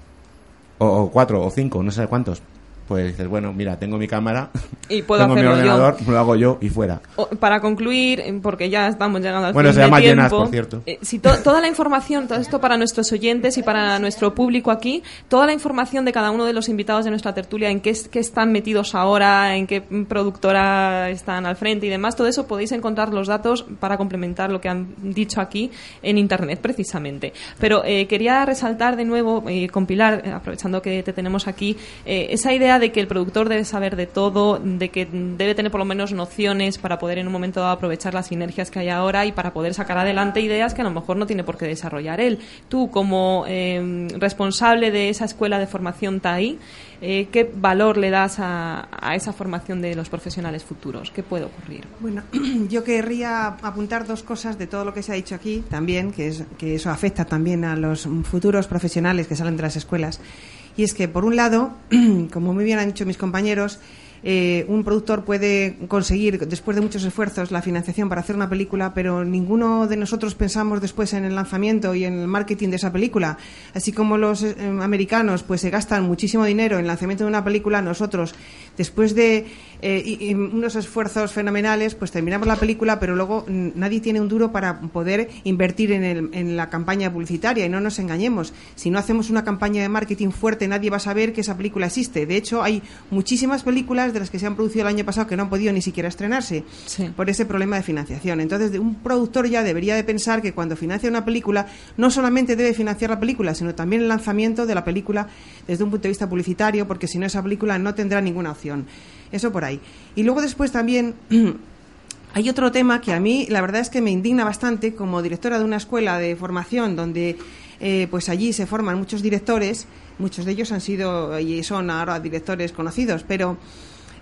o, o cuatro o cinco, no sé cuántos, pues dices, bueno, mira, tengo mi cámara, Y puedo tengo mi hacerlo yo. ordenador, lo hago yo y fuera. O- para concluir, eh, porque ya estamos llegando al Bueno, fin se de llama tiempo, Llenas, por cierto. eh, si to- toda la información, todo esto para nuestros oyentes y para nuestro público aquí, toda la información de cada uno de los invitados de nuestra tertulia, en qué, es- qué están metidos ahora, en qué productora están al frente y demás, todo eso podéis encontrar los datos para complementar lo que han dicho aquí en Internet, precisamente. Pero eh, quería resaltar de nuevo, eh, compilar, aprovechando que te tenemos aquí, esa idea de que el productor debe saber de todo, de que debe tener por lo menos nociones para poder en un momento dado aprovechar las sinergias que hay ahora y para poder sacar adelante ideas que a lo mejor no tiene por qué desarrollar él. Tú, como eh, responsable de esa escuela de formación TAI, eh, ¿qué valor le das a, esa formación de los profesionales futuros? ¿Qué puede ocurrir? Bueno, yo querría apuntar dos cosas de todo lo que se ha dicho aquí también, que eso afecta también a los futuros profesionales que salen de las escuelas. Y es que, por un lado, como muy bien han dicho mis compañeros, eh, un productor puede conseguir, después de muchos esfuerzos, la financiación para hacer una película, pero ninguno de nosotros pensamos después en el lanzamiento y en el marketing de esa película. Así como los eh, americanos pues se gastan muchísimo dinero en el lanzamiento de una película, nosotros, después de eh, y- y unos esfuerzos fenomenales, pues terminamos la película, pero luego nadie tiene un duro para poder invertir en, el- en la campaña publicitaria. Y no nos engañemos, si no hacemos una campaña de marketing fuerte, nadie va a saber que esa película existe. De hecho, hay muchísimas películas de las que se han producido el año pasado que no han podido ni siquiera estrenarse por ese problema de financiación. Entonces, un productor ya debería de pensar que cuando financia una película, no solamente debe financiar la película, sino también el lanzamiento de la película desde un punto de vista publicitario, porque si no, esa película no tendrá ninguna opción. Eso por ahí. Y luego después también hay otro tema que a mí la verdad es que me indigna bastante como directora de una escuela de formación donde eh, pues allí se forman muchos directores, muchos de ellos han sido y son ahora directores conocidos, pero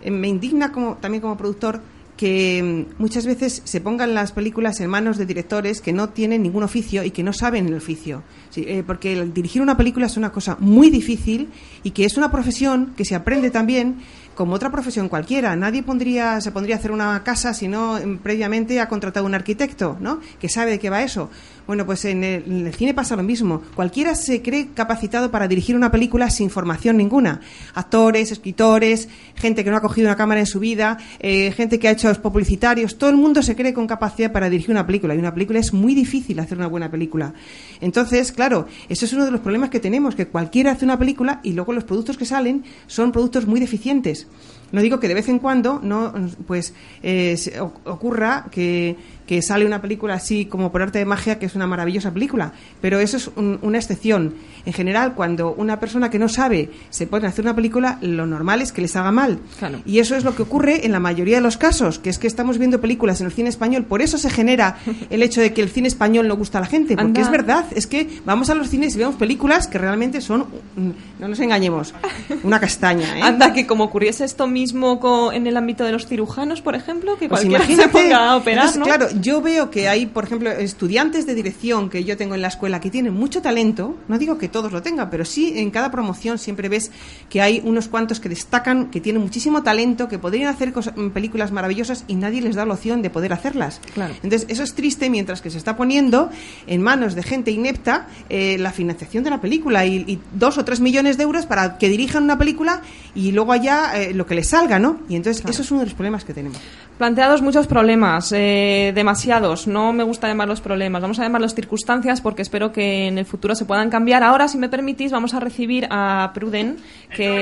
eh, me indigna como, también como productor que mm, muchas veces se pongan las películas en manos de directores que no tienen ningún oficio y que no saben el oficio. Eh, porque el dirigir una película es una cosa muy difícil y que es una profesión que se aprende también como otra profesión cualquiera. Nadie pondría, se pondría a hacer una casa si no previamente ha contratado un arquitecto, ¿no? Que sabe de qué va eso. Bueno, pues en el, cine pasa lo mismo. Cualquiera se cree capacitado para dirigir una película sin formación ninguna. Actores, escritores, gente que no ha cogido una cámara en su vida, eh, gente que ha hecho spot publicitarios. Todo el mundo se cree con capacidad para dirigir una película. Y una película es muy difícil hacer una buena película. Entonces, claro, eso es uno de los problemas que tenemos, que cualquiera hace una película y luego los productos que salen son productos muy deficientes. No digo que de vez en cuando no pues eh, ocurra que, que sale una película así como por arte de magia que es una maravillosa película, pero eso es un- una excepción. En general, cuando una persona que no sabe se pone a hacer una película, lo normal es que les haga mal. Y eso es lo que ocurre en la mayoría de los casos, que es que estamos viendo películas en el cine español, por eso se genera el hecho de que el cine español no gusta a la gente, porque Anda. es verdad, es que vamos a los cines y vemos películas que realmente son, mm, no nos engañemos, una castaña. ¿eh? Anda, que como ocurriese esto mismo co- en el ámbito de los cirujanos, por ejemplo, que Pues cualquiera se ponga a operar, Entonces, ¿no? Claro, yo veo que hay, por ejemplo, estudiantes de dirección que yo tengo en la escuela que tienen mucho talento. No digo que todos lo tengan, pero sí en cada promoción siempre ves que hay unos cuantos que destacan, que tienen muchísimo talento, que podrían hacer cosas- mm, películas maravillosas y nadie les da la opción de poder hacerlas. Claro. Entonces, eso es triste mientras que se está poniendo en manos de gente inepta eh, la financiación de la película y, y dos o tres millones de euros para que dirijan una película y luego allá eh, lo que les salga, ¿no? Y entonces, eso es uno de los problemas que tenemos. Planteados muchos problemas, eh, demasiados. No me gusta llamarlos problemas, vamos a llamarlos circunstancias porque espero que en el futuro se puedan cambiar. Ahora, si me permitís, vamos a recibir a Pruden, que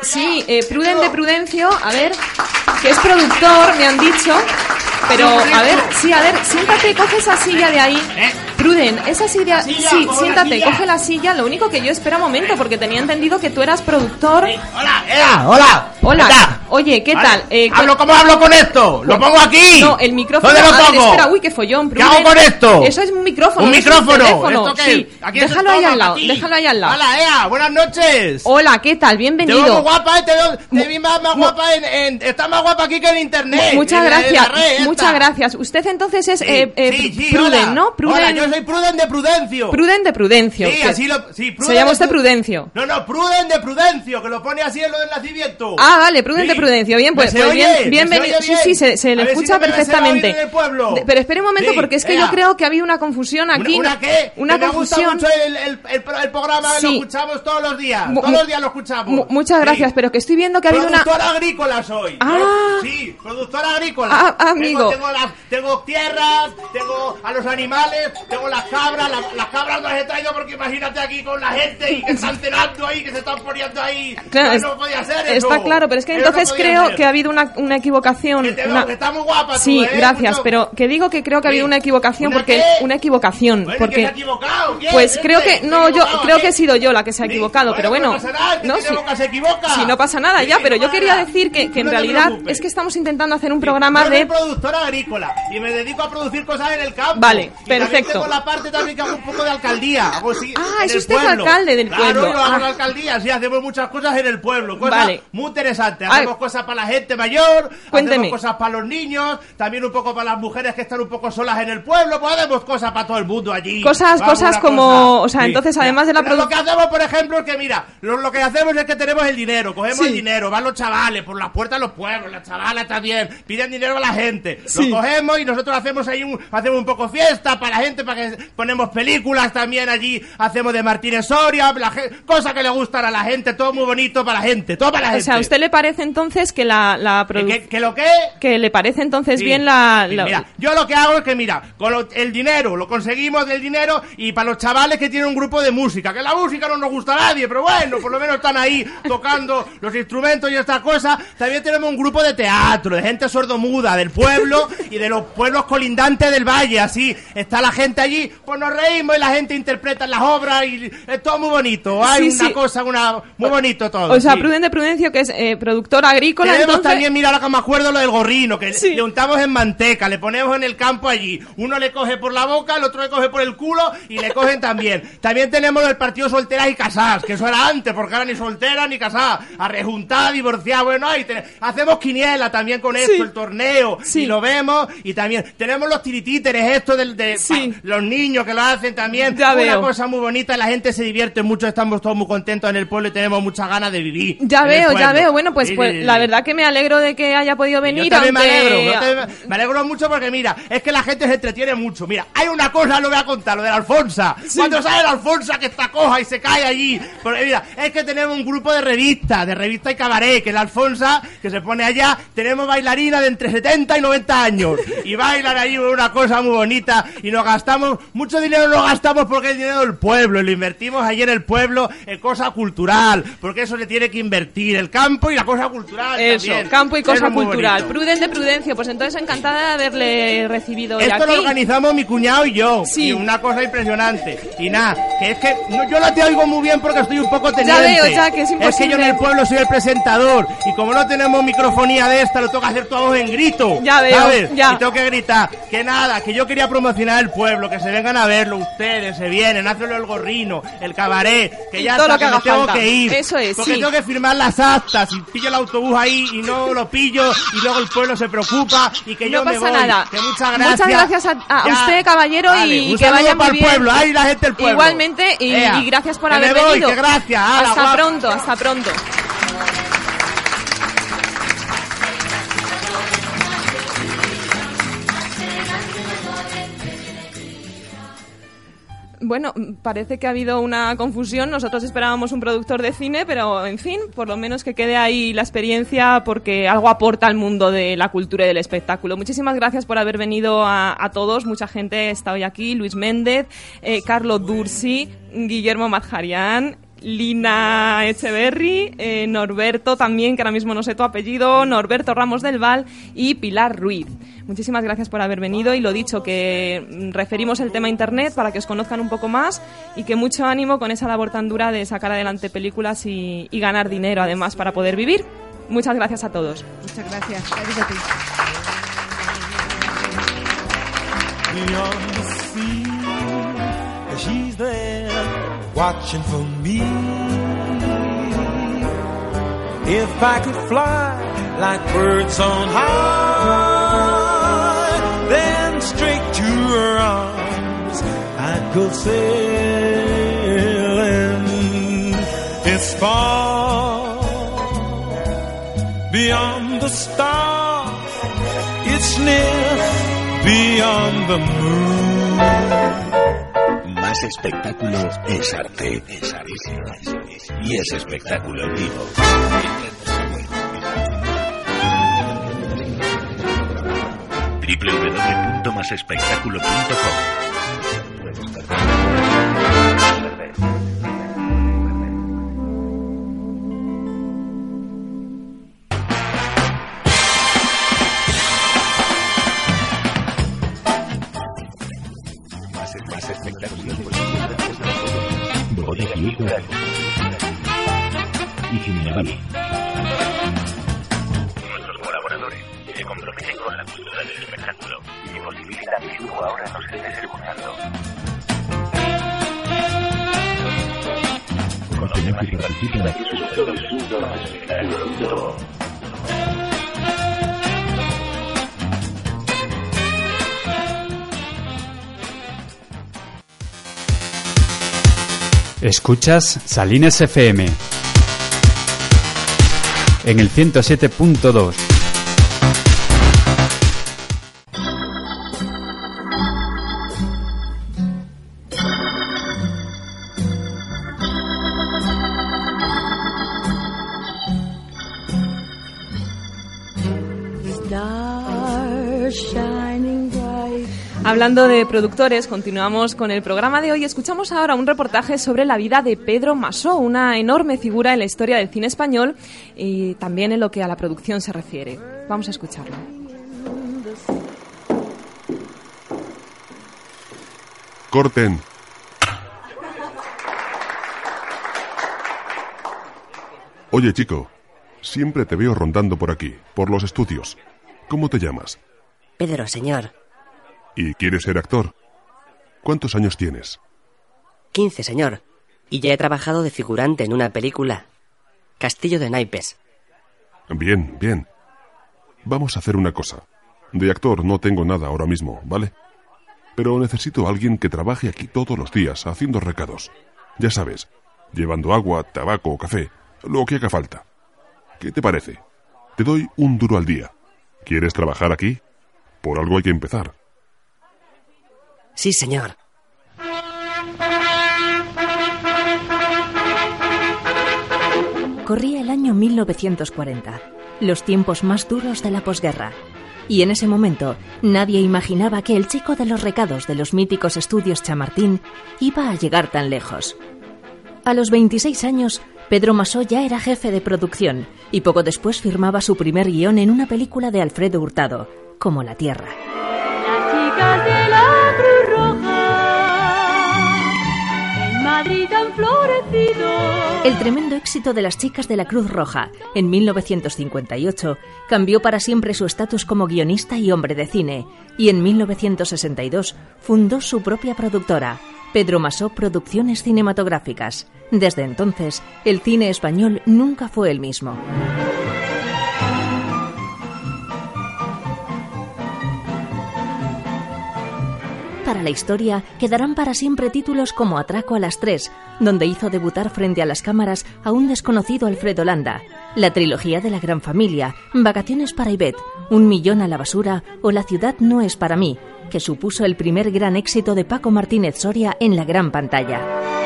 sí, eh, Pruden de Prudencio, a ver, que es productor, me han dicho. Pero, a ver, sí, a ver, siéntate, coge esa silla de ahí. Pruden, esa silla, sí, coge la siéntate, silla. coge la silla. Lo único que yo espero un momento, porque tenía entendido que tú eras productor. Hola, ¡Hola! Hola. ¿Qué tal? Oye, ¿qué tal? Eh, ¿Hablo cómo hablo con esto? ¿Lo pongo aquí? No, el micrófono. ¿Dónde lo pongo? espera, uy, qué follón. ¿Qué hago con esto? Eso es un micrófono. ¿Un es micrófono? teléfono. ¿Esto qué Sí. Aquí Déjalo ahí al lado. Déjalo ahí al lado. Hola, Ea, buenas noches. Hola, ¿qué tal? Te veo muy Bienvenido. guapa, eh, te veo, te vi más, más guapa en, en- Está más guapa aquí que en internet. Muchas en la- en la gracias, red esta. Muchas gracias. Usted entonces es Sí, eh, eh, sí, sí, Pruden, hola. ¿no? Pruden, Hola, yo soy Pruden de Prudencio. Pruden de Prudencio. Sí, así lo... Sí, Pruden Se llama usted Pru- Prudencio. No, no, Pruden de Prudencio, que lo pone así en lo del nacimiento. Ah, vale, Pruden de Prudencio. Bien, ¿Me pues, pues oye? bien, ¿Me se bienvenido. oye Sí, bien? sí, se, le si escucha no perfectamente. en el pueblo. De- pero espere un momento, porque es que ea. yo creo que ha habido una confusión aquí. ¿Una, una qué? Una Que me gusta confusión. mucho el, el, el, el programa, lo escuchamos todos los días. Todos los días lo escuchamos. Mu- muchas gracias, pero que estoy viendo que ha habido una. Productora agrícola soy. Ah. Sí, productora agrícola. Ah, amigo. Tengo, tengo, las- tengo tierras, tengo a los animales, tengo las cabras. Las, las cabras no las he traído porque imagínate aquí con la gente y que están cenando ahí, que se están poniendo ahí. Claro, No, es- no podía ser eso. Está claro, pero es que Eso entonces creo que ha habido una, una equivocación. Que te una- que está muy guapa tú, Sí, ¿eh? gracias, Mucho- pero que digo que creo que ha habido una equivocación ¿Una porque qué? una equivocación Bueno, ¿y porque se ha equivocado? ¿Quién? pues creo Este, que ¿se ha no yo creo que he sido yo la que se ha equivocado, pero Bueno, pues no que si, equivoca, se equivoca. si no pasa nada ya, pero yo quería decir que, que en realidad es que estamos intentando hacer un programa de productora agrícola y me dedico a producir cosas en el campo. Vale, Y perfecto. tengo la parte también que hago un poco de alcaldía. Hago sí, Ah, es el usted pueblo. alcalde del claro, pueblo. yo hago Ah. la alcaldía, sí, hacemos muchas cosas en el pueblo. Cosas Vale. muy interesantes. Ay. Hacemos cosas para la gente mayor, Cuénteme. hacemos cosas para los niños, también un poco para las mujeres que están un poco solas en el pueblo. Pues hacemos cosas para todo el mundo allí. Cosas- Vamos, cosas como- o sea, entonces, además de la Pero produ- Lo que hacemos, por ejemplo, es que mira, lo, lo que hacemos es que tenemos el dinero, cogemos Sí. el dinero, van los chavales por las puertas de los pueblos, las chavalas también, piden dinero a la gente, Sí. lo cogemos y nosotros hacemos ahí un, hacemos un poco fiesta para la gente, para que ponemos películas también allí, hacemos de Martínez Soria, la gen- cosas que le gustan a la gente, todo muy bonito para la gente, todo para la o gente. sea, ¿a usted le parece entonces que la, la ¿Que, lo que que le parece entonces Sí, bien la- mira, yo lo que hago es que, mira, con lo- el dinero, lo conseguimos del dinero y para los chavales que tienen un grupo de música, que la música no nos gusta a nadie, pero bueno, por lo menos están ahí tocando los instrumentos y estas cosas. También tenemos un grupo de teatro, de gente sordomuda del pueblo y de los pueblos colindantes del valle, así. Está la gente allí, pues nos reímos y la gente interpreta las obras y es todo muy bonito. Hay Sí, una sí. cosa, una muy bonito todo. o sea, sí. Prudente Prudencio que es eh, productor agrícola Tenemos entonces también, mira, ahora que me acuerdo lo del gorrino, que le untamos en manteca, le ponemos en el campo allí. Uno le coge por la boca, el otro le coge por el culo y le cogen también. También tenemos el partido solteras y casadas, que eso era antes, porque ahora ni solteras ni casadas. Arrejuntada, divorciada, bueno, ahí te- hacemos quiniela también con esto, el torneo, Sí. y lo vemos. Y también tenemos los tiritíteres, esto del, de Sí. pa- los niños que lo hacen también. Ya Una veo. cosa muy bonita, la gente se divierte mucho, estamos todos muy contentos en el pueblo y tenemos muchas ganas de vivir. ya veo, ya veo. Bueno, pues, pues sí, sí, la verdad que me alegro de que haya podido Yo venir, también aunque... me alegro, yo también me alegro mucho porque mira, es que la gente se entretiene mucho. Mira, hay una cosa, lo voy a contar, lo de la Alfonsa. Cuando sale la Alfonsa que está coja y se cae allí. Porque mira, es que tenemos un grupo de revistas, de revista y cabaret, que es la Alfonsa, que se pone allá, tenemos bailarina de entre 70 y 90 años. Y bailan ahí una cosa muy bonita y nos gastamos, mucho dinero lo gastamos porque es dinero del pueblo y lo invertimos allí en el pueblo en cosa cultural, porque eso le tiene que invertir el campo y la cosa cultural. Eso, también. campo y cosa es cultural. bonito. Prudente Prudencio, pues entonces encantada de haberle recibido Esto aquí. lo organizamos mi cuñado y yo. Sí. Y una cosa impresionante. Y nada, que es que no, yo no te oigo muy bien porque estoy un poco Ya teniente. veo, ya, que es que imposible. yo en el pueblo soy el presentador. Y como no tenemos microfonía de esta, lo que hacer todos en grito. Ya veo, ¿sabes? ya. Y tengo que gritar. Que nada, que yo quería promocionar el pueblo, que se vengan a verlo ustedes, se vienen, hacenlo el gorrino, el cabaret, que Y ya todo está, lo que me haga tengo que ir. Eso es, Porque sí. tengo que firmar las actas y pillo el autobús ahí y no lo pillo y luego el pueblo se preocupa y que yo no me pasa voy. nada. Que muchas gracias. Muchas gracias a, usted, caballero, Vale, y que vaya muy para el pueblo, ahí la gente del pueblo. Igualmente, y, Ea, y gracias por que haber me voy, venido. que gracias, ala, hasta guapa. pronto, hasta pronto. Bueno, parece que ha habido una confusión. Nosotros esperábamos un productor de cine, pero en fin, por lo menos que quede ahí la experiencia porque algo aporta al mundo de la cultura y del espectáculo. Muchísimas gracias por haber venido a, todos. Mucha gente está hoy aquí. Luis Méndez, eh, Carlos Dursi, Guillermo Mazjarian, Lina Echeverry, eh, Norberto también, que ahora mismo no sé tu apellido, Norberto Ramos del Val y Pilar Ruiz. Muchísimas gracias por haber venido y lo dicho, que referimos el tema Internet para que os conozcan un poco más y que mucho ánimo con esa labor tan dura de sacar adelante películas y, y ganar dinero además para poder vivir. Muchas gracias a todos. Muchas gracias. Gracias a ti. Watching for me. If I could fly like birds on high, then straight to her arms I'd go sailing. It's far beyond the stars. It's near beyond the moon. Más espectáculo es arte. Es arte. Y es espectáculo en vivo. www.masespectáculo.com Más, más espectáculo. Bodega Libre. Y Cinemavi. Nuestros colaboradores se comprometen con la cultura del espectáculo y posibilitan que tú ahora nos estés escuchando. Conocemos y participan aquí sus Escuchas Salines FM en el 107.2. Hablando de productores, continuamos con el programa de hoy. Escuchamos ahora un reportaje sobre la vida de Pedro Masó, una enorme figura en la historia del cine español y también en lo que a la producción se refiere. Vamos a escucharlo. Corten. Oye, chico, siempre te veo rondando por aquí, por los estudios. ¿Cómo te llamas? Pedro, señor. ¿Y quieres ser actor? ¿Cuántos años tienes? Quince, señor. Y ya he trabajado de figurante en una película. Castillo de Naipes. Bien, bien. Vamos a hacer una cosa. De actor no tengo nada ahora mismo, ¿vale? Pero necesito a alguien que trabaje aquí todos los días haciendo recados. Ya sabes, llevando agua, tabaco o café, lo que haga falta. ¿Qué te parece? Te doy un duro al día. ¿Quieres trabajar aquí? Por algo hay que empezar. Sí, señor. Corría el año 1940, los tiempos más duros de la posguerra. Y en ese momento nadie imaginaba que el chico de los recados de los míticos estudios Chamartín iba a llegar tan lejos. A los 26 años, Pedro Masó ya era jefe de producción y poco después firmaba su primer guion en una película de Alfredo Hurtado, como La Tierra. La El tremendo éxito de las chicas de la Cruz Roja en 1958 cambió para siempre su estatus como guionista y hombre de cine, y en 1962 fundó su propia productora, Pedro Masó Producciones Cinematográficas. Desde entonces, el cine español nunca fue el mismo. Para la historia quedarán para siempre títulos como Atraco a las tres, donde hizo debutar frente a las cámaras a un desconocido Alfredo Landa, la trilogía de la gran familia, Vacaciones para Ivette, Un millón a la basura o La ciudad no es para mí, que supuso el primer gran éxito de Paco Martínez Soria en la gran pantalla.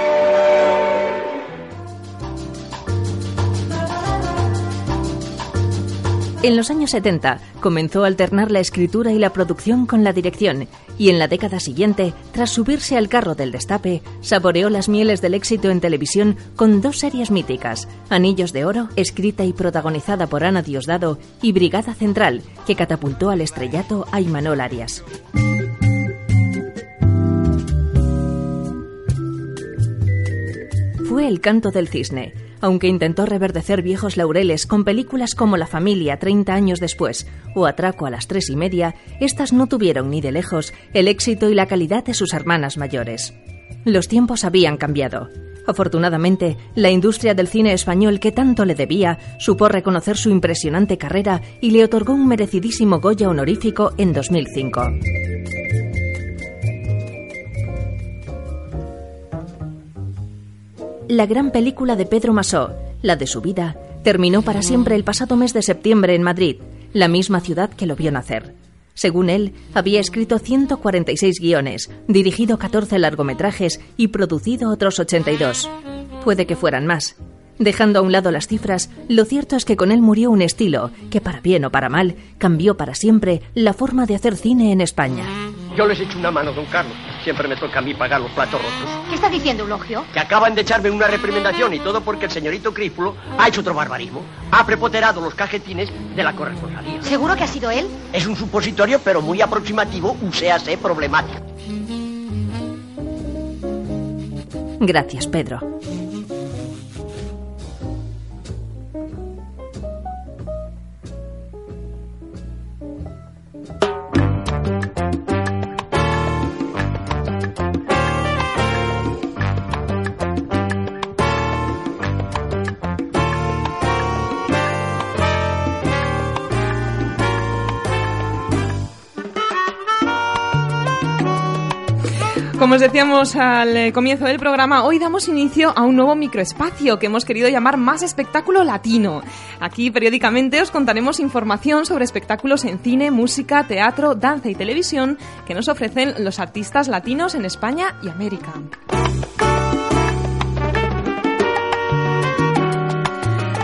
En los años 70 comenzó a alternar la escritura y la producción con la dirección y en la década siguiente, tras subirse al carro del destape, saboreó las mieles del éxito en televisión con dos series míticas, Anillos de Oro, escrita y protagonizada por Ana Diosdado, y Brigada Central, que catapultó al estrellato a Imanol Arias. Fue El canto del cisne, aunque intentó reverdecer viejos laureles con películas como La familia 30 años después o Atraco a las tres y media, estas no tuvieron ni de lejos el éxito y la calidad de sus hermanas mayores. Los tiempos habían cambiado. Afortunadamente, la industria del cine español que tanto le debía supo reconocer su impresionante carrera y le otorgó un merecidísimo Goya honorífico en 2005. La gran película de Pedro Masó, la de su vida, terminó para siempre el pasado mes de septiembre en Madrid, la misma ciudad que lo vio nacer. Según él, había escrito 146 guiones, dirigido 14 largometrajes y producido otros 82. Puede que fueran más. Dejando a un lado las cifras, lo cierto es que con él murió un estilo que, para bien o para mal, cambió para siempre la forma de hacer cine en España. Yo les echo una mano, don Carlos. Siempre me toca a mí pagar los platos rotos. ¿Qué está diciendo, Eulogio? Que acaban de echarme una reprimendación y todo porque el señorito Crípulo ha hecho otro barbarismo. Ha prepoterado los cajetines de la corresponsalía. ¿Seguro que ha sido él? Es un supositorio, pero muy aproximativo, uséase problemático. Gracias, Pedro. Como os decíamos al eh, comienzo del programa, hoy damos inicio a un nuevo microespacio que hemos querido llamar Más Espectáculo Latino. Aquí periódicamente os contaremos información sobre espectáculos en cine, música, teatro, danza y televisión que nos ofrecen los artistas latinos en España y América.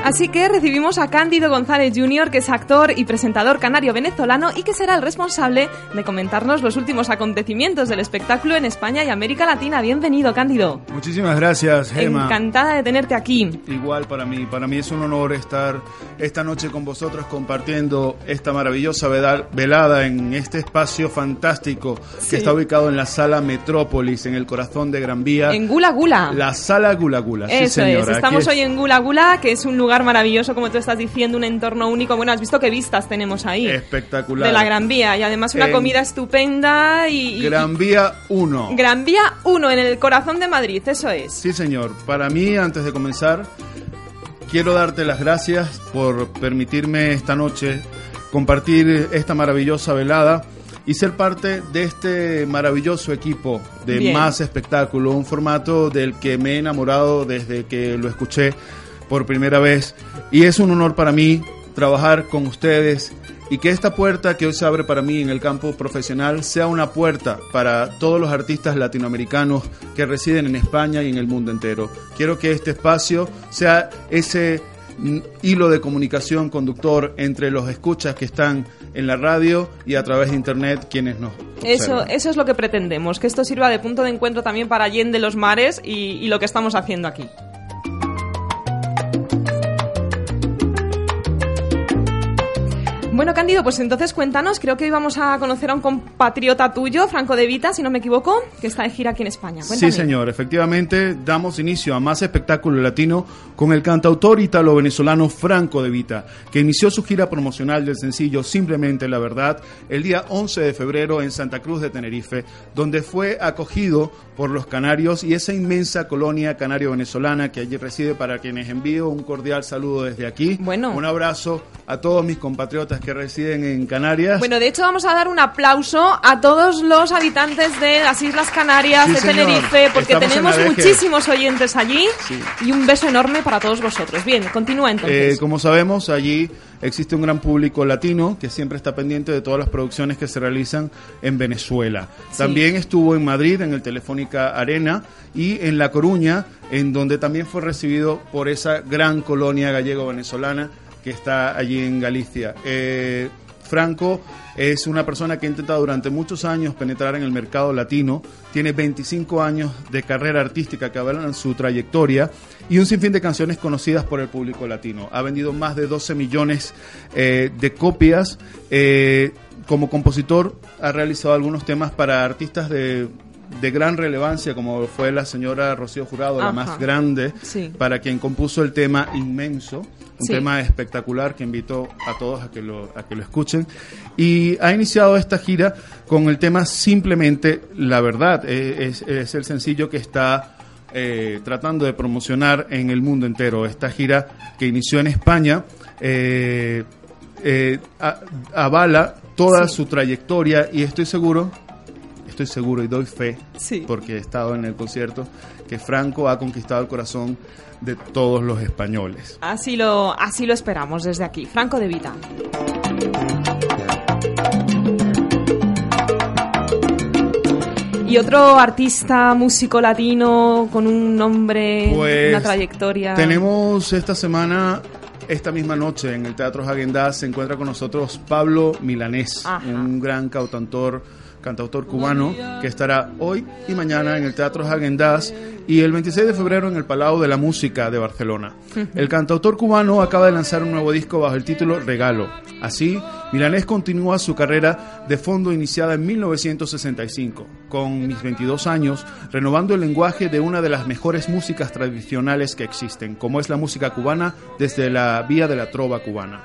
Así que recibimos a Cándido González Jr., que es actor y presentador canario venezolano y que será el responsable de comentarnos los últimos acontecimientos del espectáculo en España y América Latina. Bienvenido, Cándido. Muchísimas gracias, Gemma. Encantada de tenerte aquí. Igual para mí, para mí es un honor estar esta noche con vosotros compartiendo esta maravillosa velada en este espacio fantástico Sí. que está ubicado en la sala Metrópolis, en el corazón de Gran Vía. En Gula Gula. La sala Gula Gula, sí Eso señora. es, estamos es- hoy en Gula Gula, que es un lugar maravilloso, como tú estás diciendo, un entorno único. Bueno, has visto qué vistas tenemos ahí. Espectacular. De la Gran Vía y además una En comida estupenda y... y- Gran Vía 1. Gran Vía 1, en el corazón de Madrid, eso es. Sí, señor. Para mí, antes de comenzar, quiero darte las gracias por permitirme esta noche compartir esta maravillosa velada y ser parte de este maravilloso equipo de Bien. Más Espectáculo, un formato del que me he enamorado desde que lo escuché por primera vez. Y es un honor para mí trabajar con ustedes y que esta puerta que hoy se abre para mí en el campo profesional sea una puerta para todos los artistas latinoamericanos que residen en España y en el mundo entero. Quiero que este espacio sea ese mm, hilo de comunicación conductor entre los escuchas que están en la radio y a través de internet quienes nos Eso, eso es lo que pretendemos, que esto sirva de punto de encuentro también para Allende los mares y lo que estamos haciendo aquí. Bueno, Cándido, pues entonces cuéntanos, creo que hoy vamos a conocer a un compatriota tuyo, Franco De Vita, si no me equivoco, que está de gira aquí en España. Cuéntame. Sí, señor. Efectivamente, damos inicio a más espectáculo latino con el cantautor italo-venezolano Franco De Vita, que inició su gira promocional del sencillo Simplemente la Verdad el día 11 de febrero en Santa Cruz de Tenerife, donde fue acogido por los canarios y esa inmensa colonia canario-venezolana que allí reside, para quienes envío un cordial saludo desde aquí. Bueno. Un abrazo a todos mis compatriotas que residen en Canarias. Bueno, de hecho vamos a dar un aplauso a todos los habitantes de las Islas Canarias, Sí, de señor. Tenerife, porque Estamos en tenemos muchísimos oyentes allí Sí. y un beso enorme para todos vosotros. Bien, continúa entonces. Eh, como sabemos, allí existe un gran público latino que siempre está pendiente de todas las producciones que se realizan en Venezuela. Sí. También estuvo en Madrid, en el Telefónica Arena, y en La Coruña, en donde también fue recibido por esa gran colonia gallego-venezolana que está allí en Galicia. Eh, Franco es una persona que ha intentado durante muchos años penetrar en el mercado latino, tiene 25 años de carrera artística que avalan su trayectoria y un sinfín de canciones conocidas por el público latino. Ha vendido más de 12 millones eh, de copias. Eh, como compositor ha realizado algunos temas para artistas de de gran relevancia, como fue la señora Rocío Jurado, la Ajá. más grande, Sí. para quien compuso el tema Inmenso, un Sí. tema espectacular que invito a todos a que, lo, a que lo escuchen. Y ha iniciado esta gira con el tema Simplemente la Verdad. Eh, Es, es el sencillo que está eh, tratando de promocionar en el mundo entero. Esta gira que inició en España eh, eh, a- avala toda su trayectoria y estoy seguro, estoy seguro y doy fe, porque he estado en el concierto, que Franco ha conquistado el corazón de todos los españoles. Así lo, así lo esperamos desde aquí. Franco de Vita. Y otro artista, músico latino con un nombre, Pues, una trayectoria. Tenemos esta semana, esta misma noche, en el Teatro Hagendaz, se encuentra con nosotros Pablo Milanés, Ajá. un gran cantautor, cantautor cubano, que estará hoy y mañana en el Teatro Hagendaz y el 26 de febrero en el Palau de la Música de Barcelona. El cantautor cubano acaba de lanzar un nuevo disco bajo el título Regalo. Así, Milanés continúa su carrera de fondo iniciada en 1965, con mis 22 años, renovando el lenguaje de una de las mejores músicas tradicionales que existen, como es la música cubana desde la vía de la trova cubana.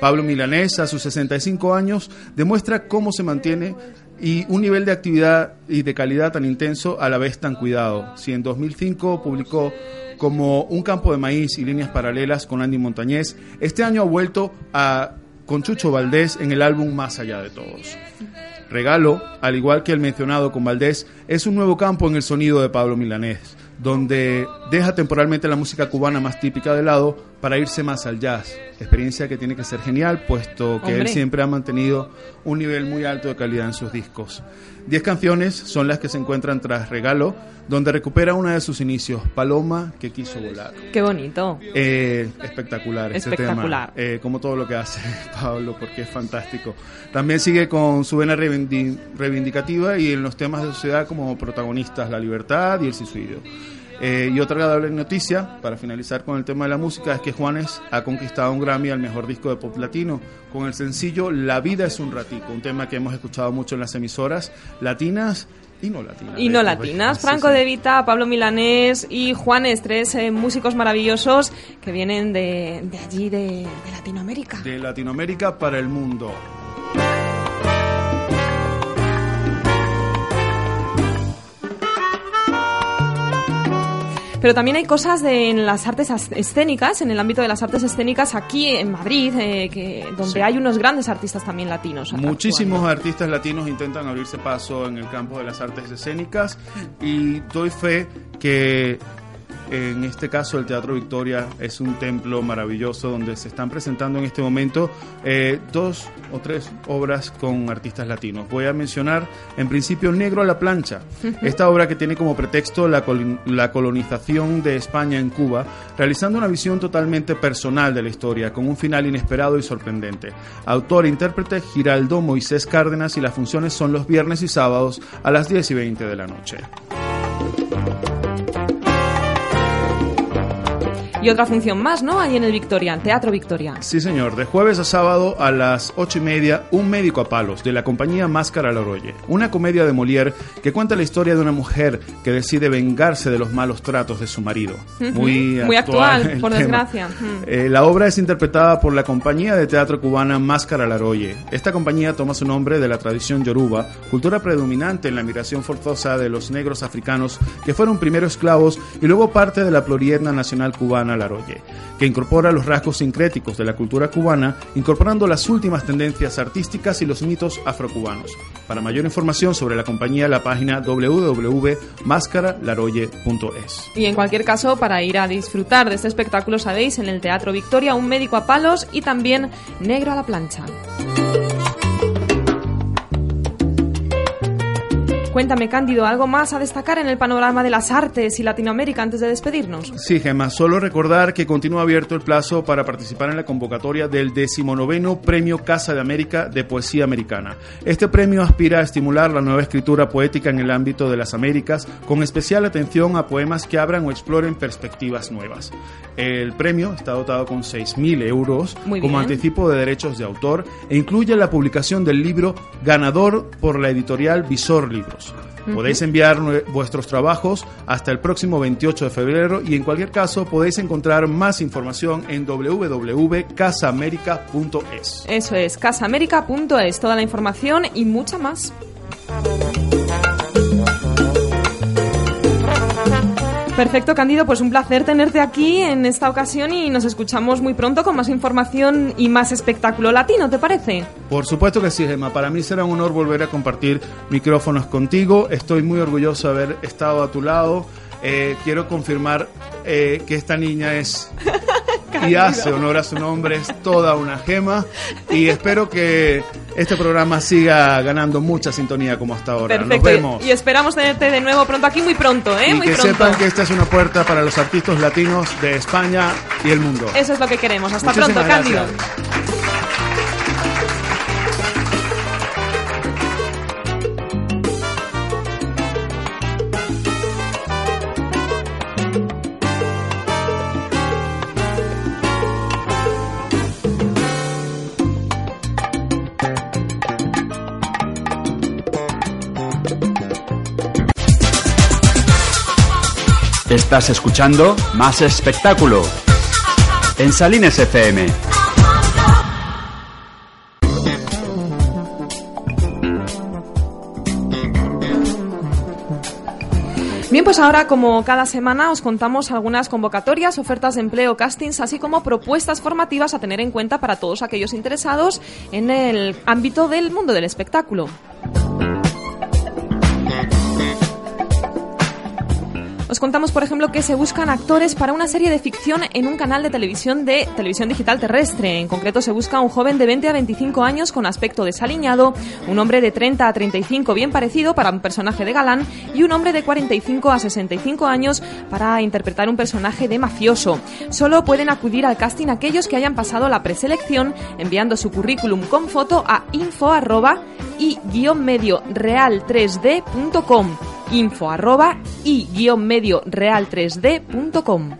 Pablo Milanés, a sus 65 años, demuestra cómo se mantiene y un nivel de actividad y de calidad tan intenso a la vez tan cuidado. Si en 2005 publicó como Un campo de maíz y líneas paralelas con Andy Montañez, este año ha vuelto a con Chucho Valdés en el álbum Más allá de todos. Regalo, al igual que el mencionado con Valdés, es un nuevo campo en el sonido de Pablo Milanés, donde deja temporalmente la música cubana más típica de lado para irse más al jazz, experiencia que tiene que ser genial, puesto que él siempre ha mantenido un nivel muy alto de calidad en sus discos. Diez canciones son las que se encuentran tras Regalo, donde recupera una de sus inicios, Paloma que quiso volar. Qué bonito. Eh, espectacular este Espectacular. tema, eh, como todo lo que hace Pablo, porque es fantástico. También sigue con su vena reivindi- reivindicativa y en los temas de sociedad como protagonistas, la libertad y el suicidio. Eh, y otra agradable noticia, para finalizar con el tema de la música, es que Juanes ha conquistado un Grammy al mejor disco de pop latino con el sencillo La vida es un ratico, un tema que hemos escuchado mucho en las emisoras latinas y no latinas. Y no de- latinas, Franco de Vita, Pablo Milanés y Juanes, tres eh, músicos maravillosos que vienen de, de allí, de, de Latinoamérica. De Latinoamérica para el mundo. Pero también hay cosas de, en las artes as- escénicas, en el ámbito de las artes escénicas aquí en Madrid, eh, que, donde Sí. hay unos grandes artistas también latinos. Muchísimos artistas latinos intentan abrirse paso en el campo de las artes escénicas y doy fe que en este caso el Teatro Victoria es un templo maravilloso donde se están presentando en este momento eh, dos o tres obras con artistas latinos. Voy a mencionar en principio Negro a la plancha, esta obra que tiene como pretexto la, col- la colonización de España en Cuba, realizando una visión totalmente personal de la historia, con un final inesperado y sorprendente. Autor e intérprete Giraldo Moisés Cárdenas y las funciones son los viernes y sábados a las 10 y 20 de la noche. Y otra función más, ¿no? Ahí en el Victoria, en Teatro Victoria. Sí, señor. De jueves a sábado a las ocho y media, Un médico a palos, de la compañía Máscara Loroye. Una comedia de Molière que cuenta la historia de una mujer que decide vengarse de los malos tratos de su marido. Muy, Muy actual, por tema. desgracia. Eh, la obra es interpretada por la compañía de teatro cubana Máscara Laroye. Esta compañía toma su nombre de la tradición yoruba, cultura predominante en la migración forzosa de los negros africanos que fueron primero esclavos y luego parte de la plurietna nacional cubana Laroye, que incorpora los rasgos sincréticos de la cultura cubana, incorporando las últimas tendencias artísticas y los mitos afrocubanos. Para mayor información sobre la compañía, la página www.mascaralaroye.es. Y en cualquier caso, para ir a disfrutar de este espectáculo, sabéis, en el Teatro Victoria, un médico a palos y también negro a la plancha. Cuéntame, Cándido, ¿algo más a destacar en el panorama de las artes y Latinoamérica antes de despedirnos? Sí, Gemma, solo recordar que continúa abierto el plazo para participar en la convocatoria del decimonoveno Premio Casa de América de Poesía Americana. Este premio aspira a estimular la nueva escritura poética en el ámbito de las Américas, con especial atención a poemas que abran o exploren perspectivas nuevas. El premio está dotado con 6.000 euros como anticipo de derechos de autor e incluye la publicación del libro ganador por la editorial Visor Libros. Uh -huh. Podéis enviar vuestros trabajos hasta el próximo 28 de febrero y en cualquier caso podéis encontrar más información en www.casamerica.es. Eso es, casamerica.es, toda la información y mucha más. Perfecto, Candido, pues un placer tenerte aquí en esta ocasión y nos escuchamos muy pronto con más información y más espectáculo latino, ¿te parece? Por supuesto que sí, Gemma. Para mí será un honor volver a compartir micrófonos contigo. Estoy muy orgulloso de haber estado a tu lado. Eh, quiero confirmar eh, que esta niña es y hace honor a su nombre, es toda una gema y espero que este programa siga ganando mucha sintonía como hasta ahora. Perfecto. Nos vemos. Y esperamos tenerte de nuevo pronto aquí muy pronto, ¿eh? Y muy que pronto. sepan que esta es una puerta para los artistas latinos de España y el mundo. Eso es lo que queremos. Hasta Muchísimas pronto, Cándido. Estás escuchando Más Espectáculo en Salines FM. Bien, pues ahora, como cada semana, os contamos algunas convocatorias, ofertas de empleo, castings, así como propuestas formativas a tener en cuenta para todos aquellos interesados en el ámbito del mundo del espectáculo. Os contamos, por ejemplo, que se buscan actores para una serie de ficción en un canal de televisión de televisión digital terrestre. En concreto, se busca un joven de 20 a 25 años con aspecto desaliñado, un hombre de 30 a 35 bien parecido para un personaje de galán y un hombre de 45 a 65 años para interpretar un personaje de mafioso. Solo pueden acudir al casting aquellos que hayan pasado la preselección enviando su currículum con foto a info arroba y-medio real 3d.com info arroba y-medio real 3d.com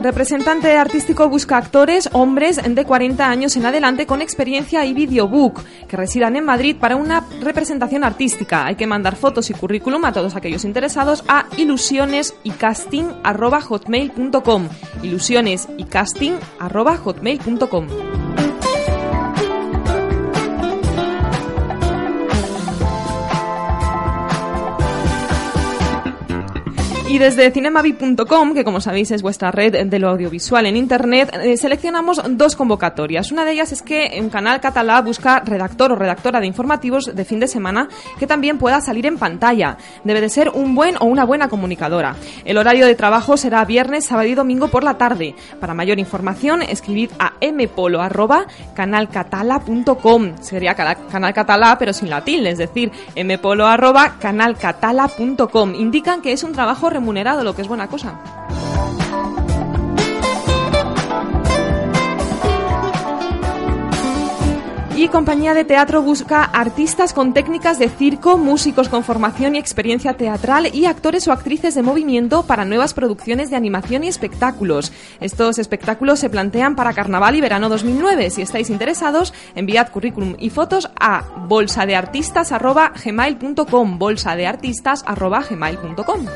Representante artístico busca actores, hombres de 40 años en adelante con experiencia y videobook que residan en Madrid para una representación artística. Hay que mandar fotos y currículum a todos aquellos interesados a ilusiones y casting hotmail.com. Ilusiones y Y desde cinemavi.com, que como sabéis es vuestra red de lo audiovisual en Internet, eh, seleccionamos dos convocatorias. Una de ellas es que un canal catalá busca redactor o redactora de informativos de fin de semana que también pueda salir en pantalla. Debe de ser un buen o una buena comunicadora. El horario de trabajo será viernes, sábado y domingo por la tarde. Para mayor información, escribid a mpolo.canalcatala.com. Sería canal catalá, pero sin la es decir, mpolo.canalcatala.com. Indican que es un trabajo remunerado, lo que es buena cosa. Y compañía de teatro busca artistas con técnicas de circo, músicos con formación y experiencia teatral y actores o actrices de movimiento para nuevas producciones de animación y espectáculos. Estos espectáculos se plantean para Carnaval y Verano 2009. Si estáis interesados, enviad currículum y fotos a bolsadeartistas@gmail.com, bolsadeartistas@gmail.com.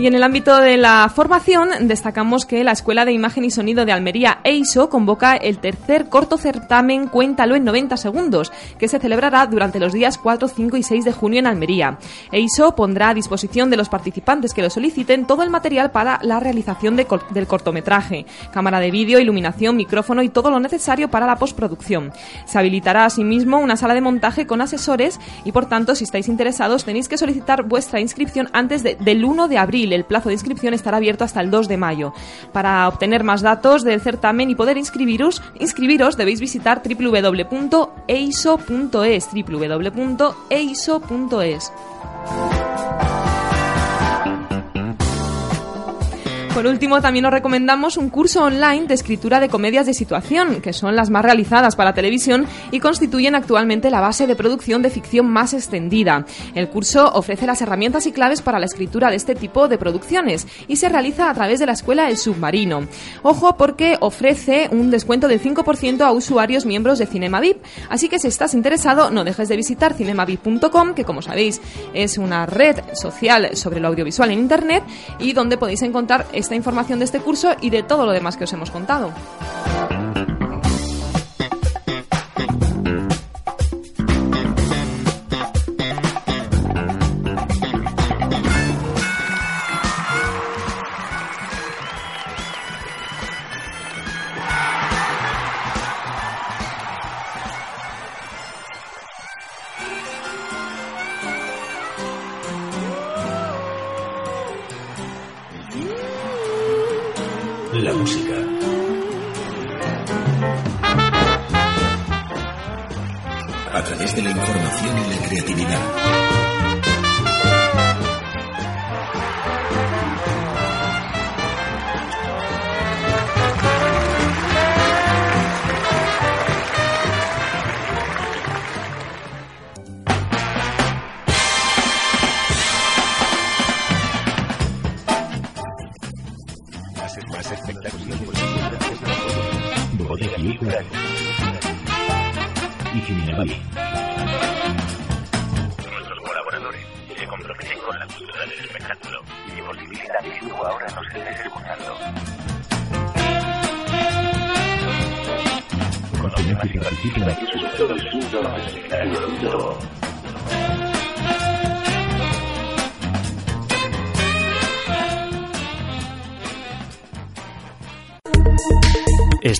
Y en el ámbito de la formación, destacamos que la Escuela de Imagen y Sonido de Almería, EISO, convoca el tercer corto certamen Cuéntalo en 90 segundos, que se celebrará durante los días 4, 5 y 6 de junio en Almería. EISO pondrá a disposición de los participantes que lo soliciten todo el material para la realización del cortometraje, cámara de vídeo, iluminación, micrófono y todo lo necesario para la postproducción. Se habilitará asimismo una sala de montaje con asesores y, por tanto, si estáis interesados, tenéis que solicitar vuestra inscripción antes de- del 1 de abril. El plazo de inscripción estará abierto hasta el 2 de mayo. Para obtener más datos del certamen y poder inscribiros, inscribiros debéis visitar www.eiso.es www.eiso.es Por último, también os recomendamos un curso online de escritura de comedias de situación, que son las más realizadas para televisión y constituyen actualmente la base de producción de ficción más extendida. El curso ofrece las herramientas y claves para la escritura de este tipo de producciones y se realiza a través de la escuela El Submarino. Ojo porque ofrece un descuento del 5% a usuarios miembros de Cinema VIP, así que si estás interesado no dejes de visitar cinemavip.com, que como sabéis es una red social sobre lo audiovisual en Internet y donde podéis encontrar esta información de este curso y de todo lo demás que os hemos contado. De la información y la creatividad.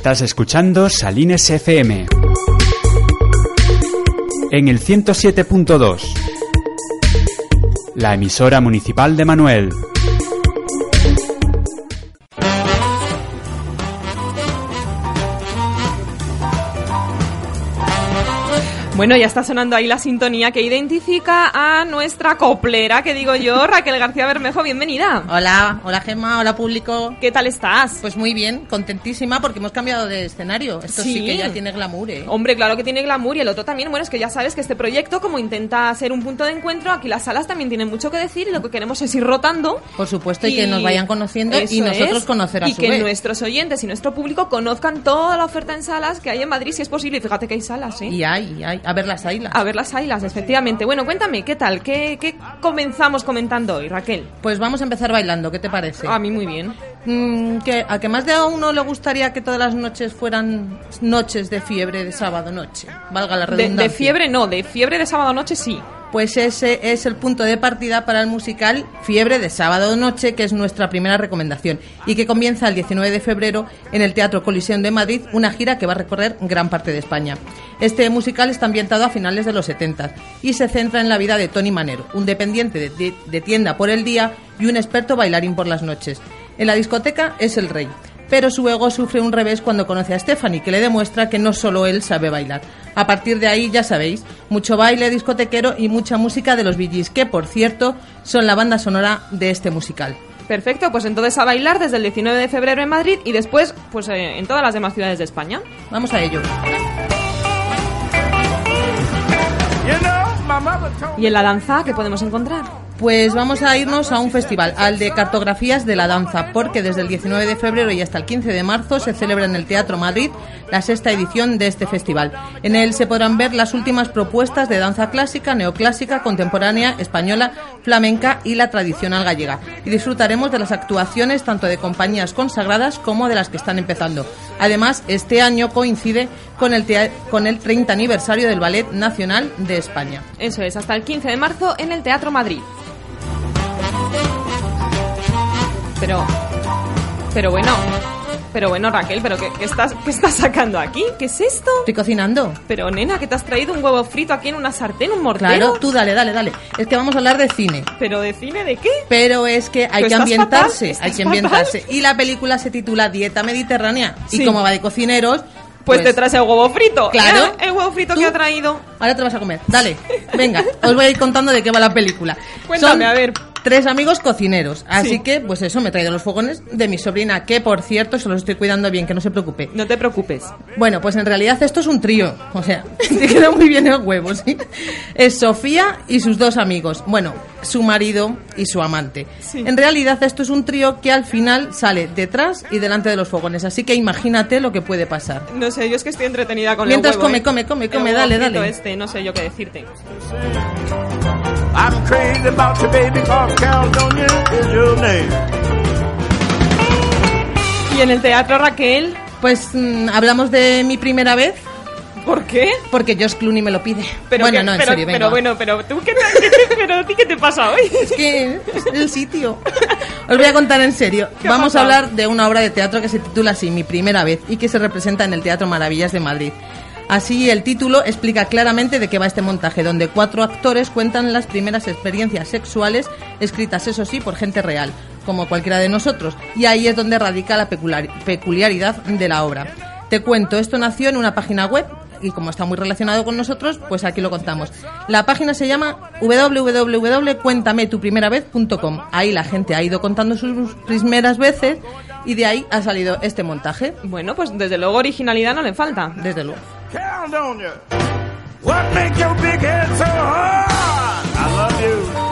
Estás escuchando Salines FM. En el 107.2. La emisora municipal de Manuel. Bueno, ya está sonando ahí la sintonía que identifica a nuestra coplera, que digo yo, Raquel García Bermejo, bienvenida. Hola, hola Gemma, hola público. ¿Qué tal estás? Pues muy bien, contentísima porque hemos cambiado de escenario. Esto sí, Sí. que ya tiene glamour, ¿eh? Hombre, claro que tiene glamour y el otro también. Bueno, es que ya sabes que este proyecto, como intenta ser un punto de encuentro, aquí las salas también tienen mucho que decir y lo que queremos es ir rotando. Por supuesto, y, que nos vayan conociendo y nosotros es. conocer a Y su que vez. nuestros oyentes y nuestro público conozcan toda la oferta en salas que hay en Madrid, si es posible. Y fíjate que hay salas, ¿eh? Y hay, y hay. A ver las ailas. A ver las ailas, efectivamente. Bueno, cuéntame, ¿qué tal? ¿Qué, qué comenzamos comentando hoy, Raquel? Pues vamos a empezar bailando, ¿qué te parece? A mí muy bien. Mm, que a que más de a uno le gustaría que todas las noches fueran noches de fiebre de sábado noche, valga la redundancia. de fiebre no, de fiebre de sábado noche sí. Pues ese es el punto de partida para el musical Fiebre de Sábado Noche, que es nuestra primera recomendación y que comienza el 19 de febrero en el Teatro Colisión de Madrid, una gira que va a recorrer gran parte de España. Este musical está ambientado a finales de los 70 y se centra en la vida de Tony Manero, un dependiente de, de- de tienda por el día y un experto bailarín por las noches. En la discoteca es el rey, pero su ego sufre un revés cuando conoce a Stephanie, que le demuestra que no solo él sabe bailar. A partir de ahí, ya sabéis, mucho baile discotequero y mucha música de los Gees, que por cierto son la banda sonora de este musical. Perfecto, pues entonces a bailar desde el 19 de febrero en Madrid y después pues eh, en todas las demás ciudades de España. Vamos a ello. ¿Y en la danza qué podemos encontrar? Pues vamos a irnos a un festival, al de cartografías de la danza, porque desde el 19 de febrero y hasta el 15 de marzo se celebra en el Teatro Madrid la sexta edición de este festival. En él se podrán ver las últimas propuestas de danza clásica, neoclásica, contemporánea, española, flamenca y la tradicional gallega. Y disfrutaremos de las actuaciones tanto de compañías consagradas como de las que están empezando. Además, este año coincide con el, con el 30 aniversario del Ballet Nacional de España. Eso es, hasta el 15 de marzo en el Teatro Madrid. Pero, pero bueno, pero bueno Raquel, pero ¿qué, qué estás, qué estás sacando aquí? ¿Qué es esto? Estoy cocinando. Pero nena, que te has traído un huevo frito aquí en una sartén, un mortero. Claro, tú dale, dale, dale. Es que vamos a hablar de cine. ¿Pero de cine de qué? Pero es que hay que ambientarse, hay que ambientarse. Y la película se titula Dieta Mediterránea. Sí. Y como va de cocineros, Pues, te traes el huevo frito. Claro. El huevo frito que ha traído. Ahora te vas a comer. Dale, venga, os voy a ir contando de qué va la película. Cuéntame, Son a ver. Tres amigos cocineros. Así Sí. que, pues eso, me he traído los fogones de mi sobrina, que por cierto se los estoy cuidando bien, que no se preocupe. No te preocupes. Bueno, pues en realidad esto es un trío. O sea, te queda muy bien el huevo, ¿sí? Es Sofía y sus dos amigos. Bueno, su marido y su amante. En realidad esto es un trío que al final sale detrás y delante de los fogones. Así que imagínate lo que puede pasar. No sé, yo es que estoy entretenida con Mientras el huevo. come, ¿eh? come, come, come, huevo dale, dale. Este, no sé yo qué decirte. I'm crazy about you, baby, cause Caledonia is your name. ¿Y en el teatro, Raquel? Pues mm, hablamos de mi primera vez. ¿Por qué? Porque Josh Clooney me lo pide. Pero bueno, que- no, en pero, serio, venga. pero bueno, pero tú qué te, qué te- pero a ti qué te pasa hoy? Es que es el sitio. Os voy a contar en serio. ¿Qué ha Vamos a hablar de una obra de teatro que se titula así, Mi primera vez, y que se representa en el Teatro Maravillas de Madrid. Así, el título explica claramente de qué va este montaje, donde cuatro actores cuentan las primeras experiencias sexuales, escritas, eso sí, por gente real, como cualquiera de nosotros. Y ahí es donde radica la peculiar- peculiaridad de la obra. Te cuento, esto nació en una página web y como está muy relacionado con nosotros, pues aquí lo contamos. La página se llama www.cuéntametuprimeravez.com. Ahí la gente ha ido contando sus primeras veces y de ahí ha salido este montaje. Bueno, pues desde luego originalidad no le falta. Desde luego. Caledonia, what make your big head so hard? I love you.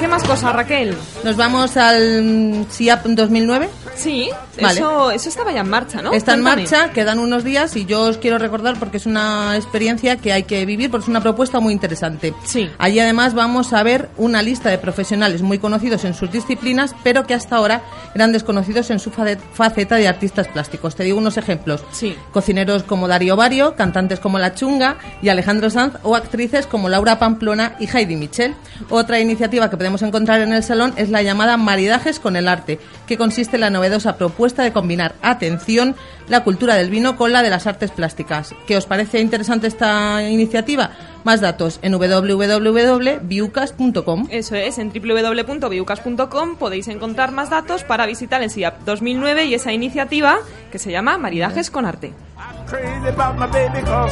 ¿Qué más cosas, Raquel? Nos vamos al mm, SIAP 2009. Sí, Vale. eso, eso estaba ya en marcha, ¿no? Está en Cuéntame. marcha, quedan unos días y yo os quiero recordar porque es una experiencia que hay que vivir, porque es una propuesta muy interesante. Sí. Allí además vamos a ver una lista de profesionales muy conocidos en sus disciplinas, pero que hasta ahora eran desconocidos en su faceta de artistas plásticos. Te digo unos ejemplos. Sí. Cocineros como Darío Bario, cantantes como La Chunga y Alejandro Sanz o actrices como Laura Pamplona y Heidi Michel. Otra iniciativa que podemos encontrar en el salón es la llamada Maridajes con el arte, que consiste en la novedosa propuesta de combinar, atención, la cultura del vino con la de las artes plásticas. ¿Qué os parece interesante esta iniciativa? Más datos en www.biucas.com. Eso es, en www.biucas.com podéis encontrar más datos para visitar el SIAP 2009 y esa iniciativa que se llama Maridajes con Arte.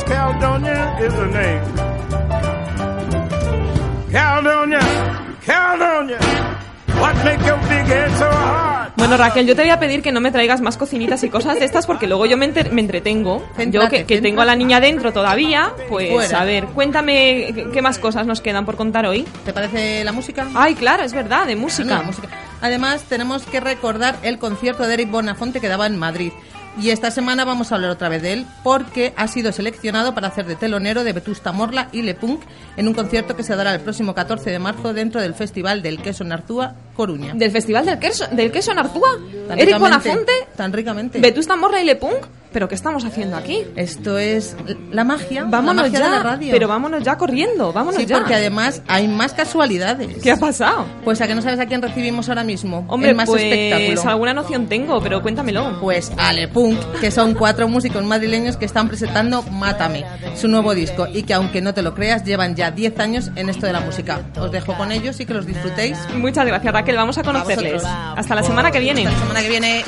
Caledonia is her name. Caledonia, Bueno, Raquel, yo te voy a pedir que no me traigas más cocinitas y cosas de estas porque luego yo me, enter- me entretengo. yo que, que tengo a la niña dentro todavía, pues Fuera. a ver, cuéntame qué, qué más cosas nos quedan por contar hoy. ¿Te parece la música? Ay, claro, es verdad, de música. No, música. Además, tenemos que recordar el concierto de Eric Bonafonte que daba en Madrid. Y esta semana vamos a hablar otra vez de él porque ha sido seleccionado para hacer de telonero de Vetusta Morla y Le Punk en un concierto que se dará el próximo 14 de marzo dentro del Festival del Queso en Arzúa, Coruña. ¿Del Festival del Queso, del queso en ¿Eric Bonafonte? Tan ricamente. ¿Vetusta Morla y Le Punk? ¿Pero qué estamos haciendo aquí? Esto es la magia, Vámonos la magia ya, de la radio. pero vámonos ya corriendo, vámonos Sí, ya. porque además hay más casualidades. ¿Qué ha pasado? Pues a que no sabes a quién recibimos ahora mismo. Hombre, el más pues espectáculo. alguna noción tengo, pero cuéntamelo. Pues Ale Punk, que son cuatro músicos madrileños que están presentando Mátame, su nuevo disco, y que aunque no te lo creas, llevan ya 10 años en esto de la música. Os dejo con ellos y que los disfrutéis. Muchas gracias, Raquel. Vamos a conocerles. Hasta la semana que viene. Hasta la semana que viene.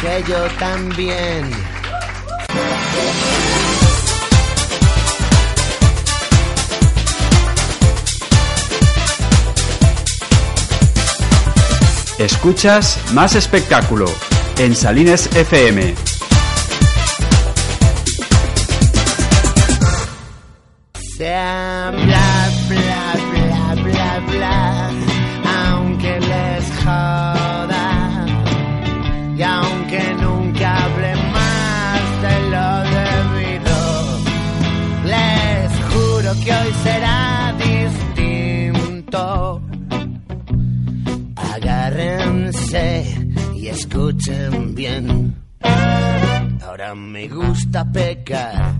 Que yo también. Escuchas más espectáculo en Salines FM. Bien. Ahora me gusta pecar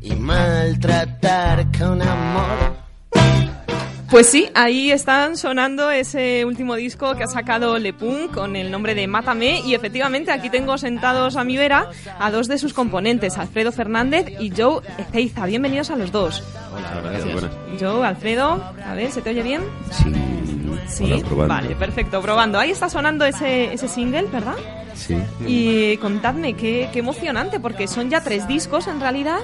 y maltratar con amor. Pues sí, ahí están sonando ese último disco que ha sacado Le Punk con el nombre de Mátame y efectivamente aquí tengo sentados a mi vera a dos de sus componentes, Alfredo Fernández y Joe Ezeiza. Bienvenidos a los dos. Hola, gracias. Joe, Alfredo, a ver, ¿se te oye bien? Sí. Sí, Hola, probando. vale, perfecto, probando. Ahí está sonando ese, ese single, ¿verdad? Sí. Y contadme, qué, qué emocionante, porque son ya tres discos en realidad.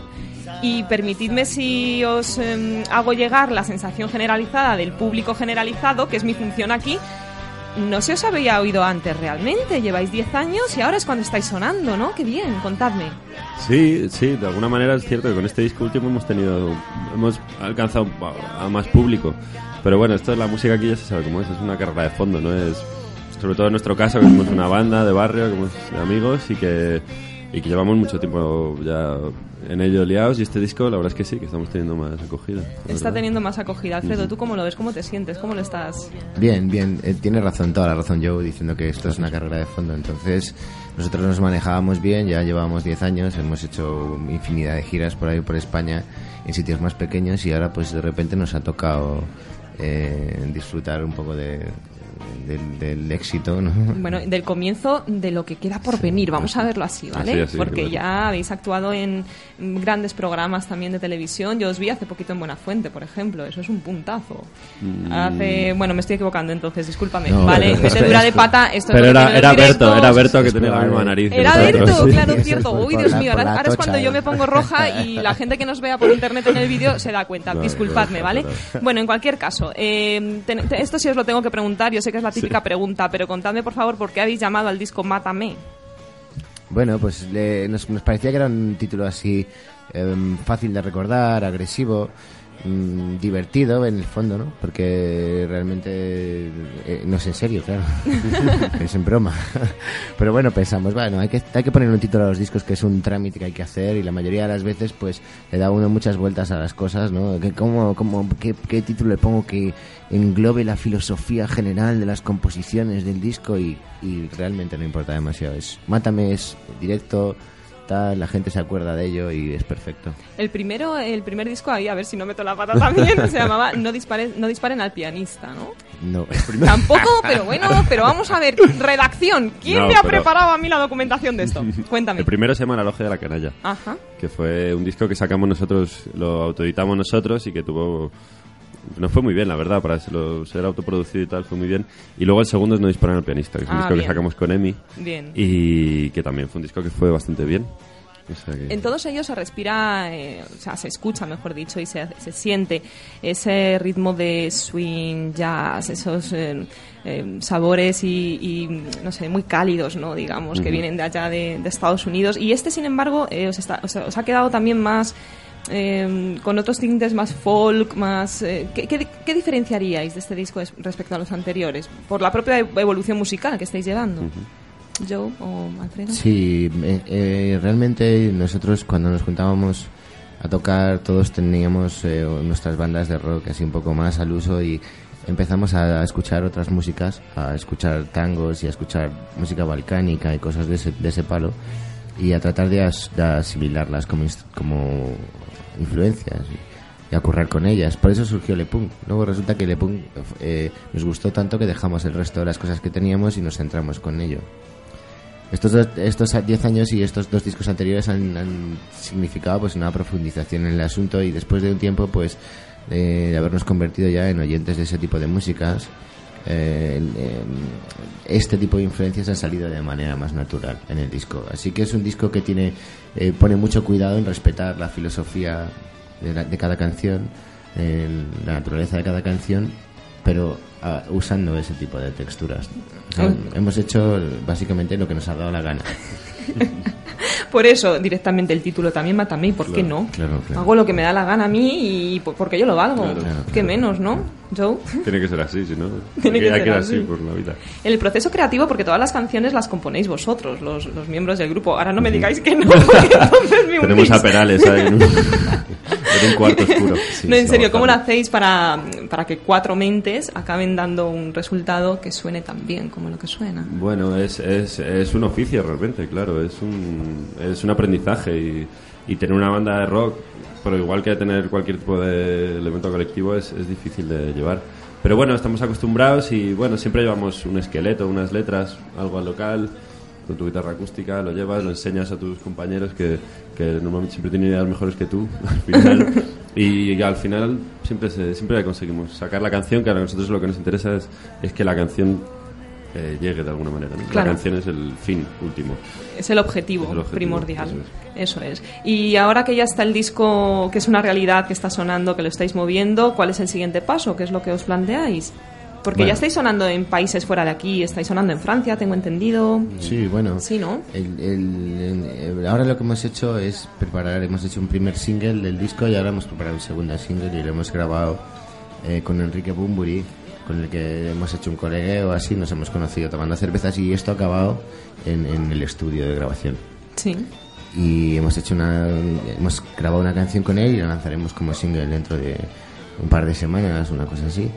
Y permitidme si os em, hago llegar la sensación generalizada del público generalizado, que es mi función aquí. No se os había oído antes realmente, lleváis 10 años y ahora es cuando estáis sonando, ¿no? Qué bien, contadme. Sí, sí, de alguna manera es cierto que con este disco último hemos tenido, hemos alcanzado a más público. Pero bueno, esto de la música aquí ya se sabe cómo es, es una carrera de fondo, ¿no? Es, sobre todo en nuestro caso, que somos una banda de barrio, que somos amigos y que, y que llevamos mucho tiempo ya en ello liados y este disco la verdad es que sí, que estamos teniendo más acogida. Está verdad. teniendo más acogida. Alfredo. ¿tú cómo lo ves? ¿Cómo te sientes? ¿Cómo lo estás? Bien, bien, eh, tiene razón, toda la razón Joe diciendo que esto es una carrera de fondo. Entonces, nosotros nos manejábamos bien, ya llevábamos 10 años, hemos hecho infinidad de giras por ahí por España en sitios más pequeños y ahora pues de repente nos ha tocado eh, disfrutar un poco de, del- del éxito, ¿no? Bueno, del comienzo de lo que queda por venir, vamos a verlo así, ¿vale? Así, así, Porque claro. ya habéis actuado en grandes programas también de televisión. Yo os vi hace poquito en Buenafuente, por ejemplo. Eso es un puntazo. Mm. Hace, bueno, me estoy equivocando entonces, discúlpame. No, vale, pero- metedura de pata, esto Pero era, era Berto, era Berto que tenía la misma nariz. que Era. Berto, Sí. claro, cierto. Uy, Dios mío, ahora, ahora es cuando yo eh. me pongo roja y la gente que nos vea por internet en el vídeo se da cuenta. No, Disculpadme, ¿vale? no. Bueno, en cualquier caso, eh, te- esto sí os lo tengo que preguntar. Yo sé que es la típica pregunta, pero contadme, por favor, por qué habéis llamado al disco Mátame. Bueno, pues le- nos, nos parecía que era un título así em, fácil de recordar, agresivo, mm, divertido en el fondo, ¿no? Porque realmente eh, no es en serio, claro, es en broma. Pero bueno, pensamos, bueno, hay que, hay que poner un título a los discos que es un trámite que hay que hacer y la mayoría de las veces pues le da uno muchas vueltas a las cosas, ¿no? Que cómo, cómo, qué, qué título le pongo que englobe la filosofía general de las composiciones del disco y, y realmente no importa demasiado. Es, Mátame es directo, tal, la gente se acuerda de ello y es perfecto. El primero, el primer disco ahí, a ver si no meto la pata también, se llamaba No disparen, no disparen al pianista, ¿no? No. Tampoco, pero bueno, pero vamos a ver. Redacción, ¿quién No, me ha pero- preparado a mí la documentación de esto? Cuéntame. El primero se llama La Logia de la Canalla. Ajá. que fue un disco que sacamos nosotros, lo autoeditamos nosotros y que tuvo... Nos fue muy bien, la verdad, para serlo- ser autoproducido y tal, fue muy bien. Y luego el segundo es No disparan al pianista, que es un Ah, disco bien. que sacamos con Emi. Bien. Y que también fue un disco que fue bastante bien. O sea que- En todos ellos se respira, eh, o sea, se escucha, mejor dicho, y se, se siente ese ritmo de swing, jazz, esos eh, eh, sabores y, y, no sé, muy cálidos, ¿no? Digamos, que Ujú. vienen de allá de, de Estados Unidos. Y este, sin embargo, eh, os, está- os, os ha quedado también más... eh, con otros tintes más folk, más... eh, ¿qué, qué, qué diferenciaríais de este disco es- respecto a los anteriores? Por la propia evolución musical que estáis llevando. Joe o Alfredo. Sí, eh, eh, realmente nosotros cuando nos juntábamos a tocar todos teníamos eh, nuestras bandas de rock así un poco más al uso y empezamos a, escuchar otras músicas, a escuchar tangos y a escuchar música balcánica y cosas de ese, de ese palo y a tratar de, as- de asimilarlas como, como influencias y, y a currar con ellas. Por eso surgió Le Punk. Luego resulta que Le Punk eh, nos gustó tanto que dejamos el resto de las cosas que teníamos y nos centramos con ello. Estos dos- estos 10 años y estos dos discos anteriores han, significado pues una profundización en el asunto y después de un tiempo pues eh, de habernos convertido ya en oyentes de ese tipo de músicas eh, eh, este tipo de influencias han salido de manera más natural en el disco así que es un disco que tiene eh, pone mucho cuidado en respetar la filosofía de, la- de cada canción el- la naturaleza de cada canción pero ah, usando ese tipo de texturas. O sea, hemos hecho básicamente lo que nos ha dado la gana Por eso, directamente el título también Mátame, ¿y por qué no? claro, claro. Hago lo que me da la gana a mí y po- porque yo lo valgo. ¿Qué menos, no? Joe. Tiene que ser así, si no... Tiene que ser así. por la vida. El proceso creativo, porque todas las canciones las componéis vosotros, los, los miembros del grupo. Ahora no me digáis que no, porque entonces me Tenemos a Perales ahí un, cuarto oscuro. no, en serio, ¿cómo lo hacéis para, para que cuatro mentes acaben dando un resultado que suene tan bien como lo que suena? Bueno, es, es, es un oficio realmente, claro, es un, es un aprendizaje y, y tener una banda de rock, pero igual que tener cualquier tipo de elemento colectivo, es, es difícil de llevar. Pero bueno, estamos acostumbrados y bueno, siempre llevamos un esqueleto, unas letras, algo al local, con tu guitarra acústica, lo llevas, lo enseñas a tus compañeros que, que normalmente siempre tienen ideas mejores que tú, al final. Y al final siempre, se, siempre conseguimos sacar la canción, que a nosotros lo que nos interesa es, es que la canción eh, llegue de alguna manera. ¿no? Claro. La canción es el fin último. Es el objetivo, Es el objetivo, primordial. eso Eso es. Y ahora que ya está el disco, que es una realidad, que está sonando, que lo estáis moviendo, ¿cuál es el siguiente paso? ¿Qué es lo que os planteáis? Porque Bueno. ya estáis sonando en países fuera de aquí, estáis sonando en Francia, tengo entendido. Sí, bueno. Sí, ¿no? El- el- el- ahora lo que hemos hecho es preparar, hemos hecho un primer single del disco y ahora hemos preparado un segundo single y lo hemos grabado eh, con Enrique Bumburi, con el que hemos hecho un colegueo así, nos hemos conocido tomando cervezas y esto ha acabado en, en el estudio de grabación. Sí. Y hemos hecho una, hemos grabado una canción con él y la lanzaremos como single dentro de un par de semanas, una cosa así.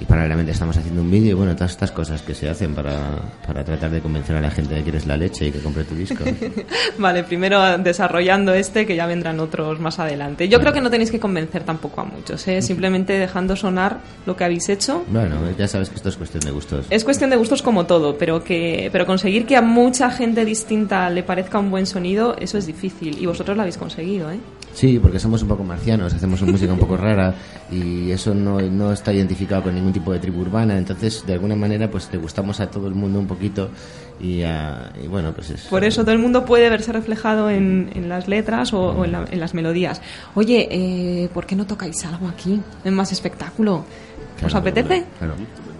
Y paralelamente estamos haciendo un vídeo y bueno, todas estas cosas que se hacen para, para tratar de convencer a la gente de que eres la leche y que compre tu disco. Vale, primero desarrollando este, que ya vendrán otros más adelante. Yo creo que no tenéis que convencer tampoco a muchos, ¿eh? simplemente dejando sonar lo que habéis hecho. bueno, ya sabes que esto es cuestión de gustos. Es cuestión de gustos como todo, pero que pero conseguir que a mucha gente distinta le parezca un buen sonido, eso es difícil y vosotros lo habéis conseguido, ¿eh? Sí, porque somos un poco marcianos, hacemos una música un poco rara y eso no, no está identificado con ningún tipo de tribu urbana, entonces de alguna manera pues le gustamos a todo el mundo un poquito y, a- y bueno, pues es... Por eso todo el mundo puede verse reflejado en, en las letras o, o en, la- en las melodías. Oye, eh, ¿por qué no tocáis algo aquí en más espectáculo? ¿Os Claro, apetece? claro.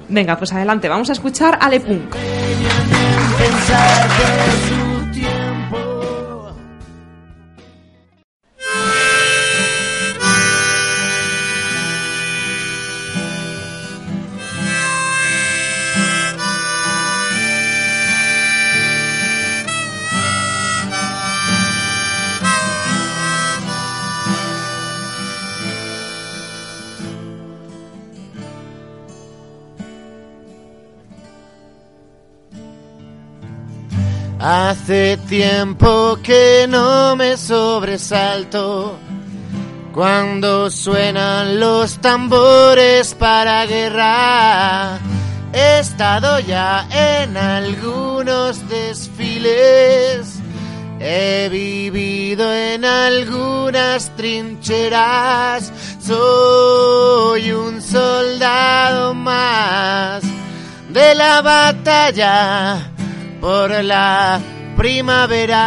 Venga, pues adelante, vamos a escuchar Ale Punk. Hace tiempo que no me sobresalto. Cuando suenan los tambores para guerra. He estado ya en algunos desfiles, he vivido en algunas trincheras, soy un soldado más de la batalla por la primavera,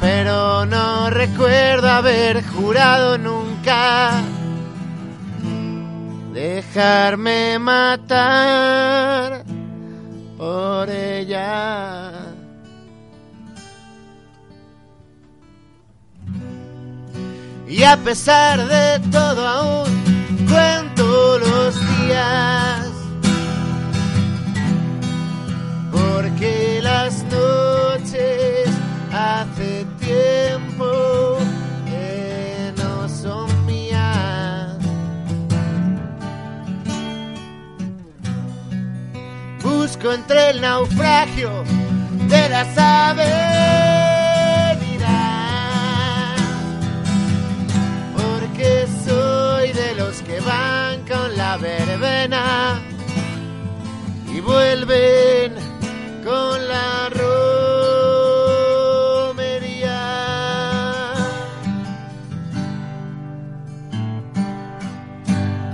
pero no recuerdo haber jurado nunca dejarme matar por ella. Y a pesar de todo aún cuento los días porque las noches hace tiempo que no son mías. Busco entre el naufragio de las avenidas, porque soy de los que van con la verbena y vuelven con la romería.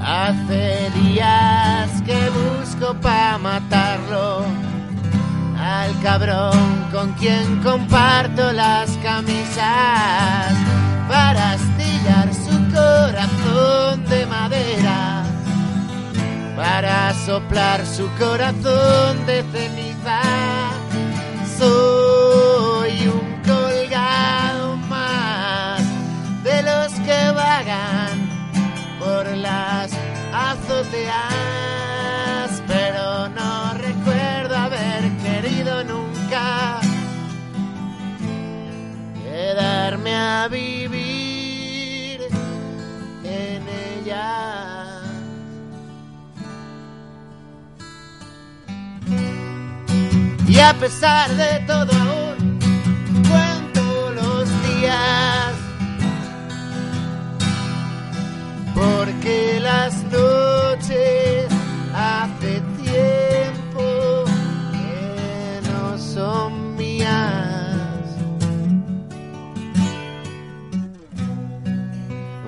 Hace días que busco pa' matarlo al cabrón con quien comparto las camisas para astillar su corazón de madera para soplar su corazón de ceniza. Soy un colgado más de los que vagan por las azoteas, pero no recuerdo haber querido nunca quedarme a vivir en ella. Y a pesar de todo aún cuento los días porque las noches hace tiempo que no son mías.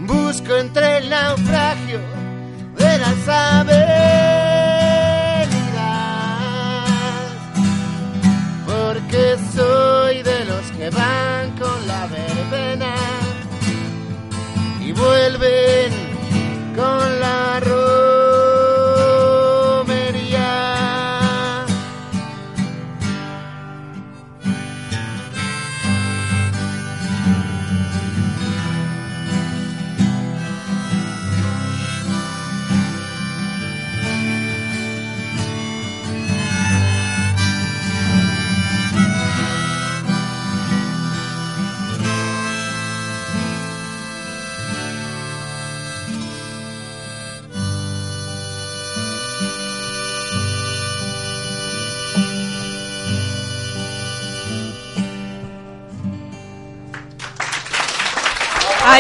Busco entre el naufragio de las avenidas van con la verbena y vuelven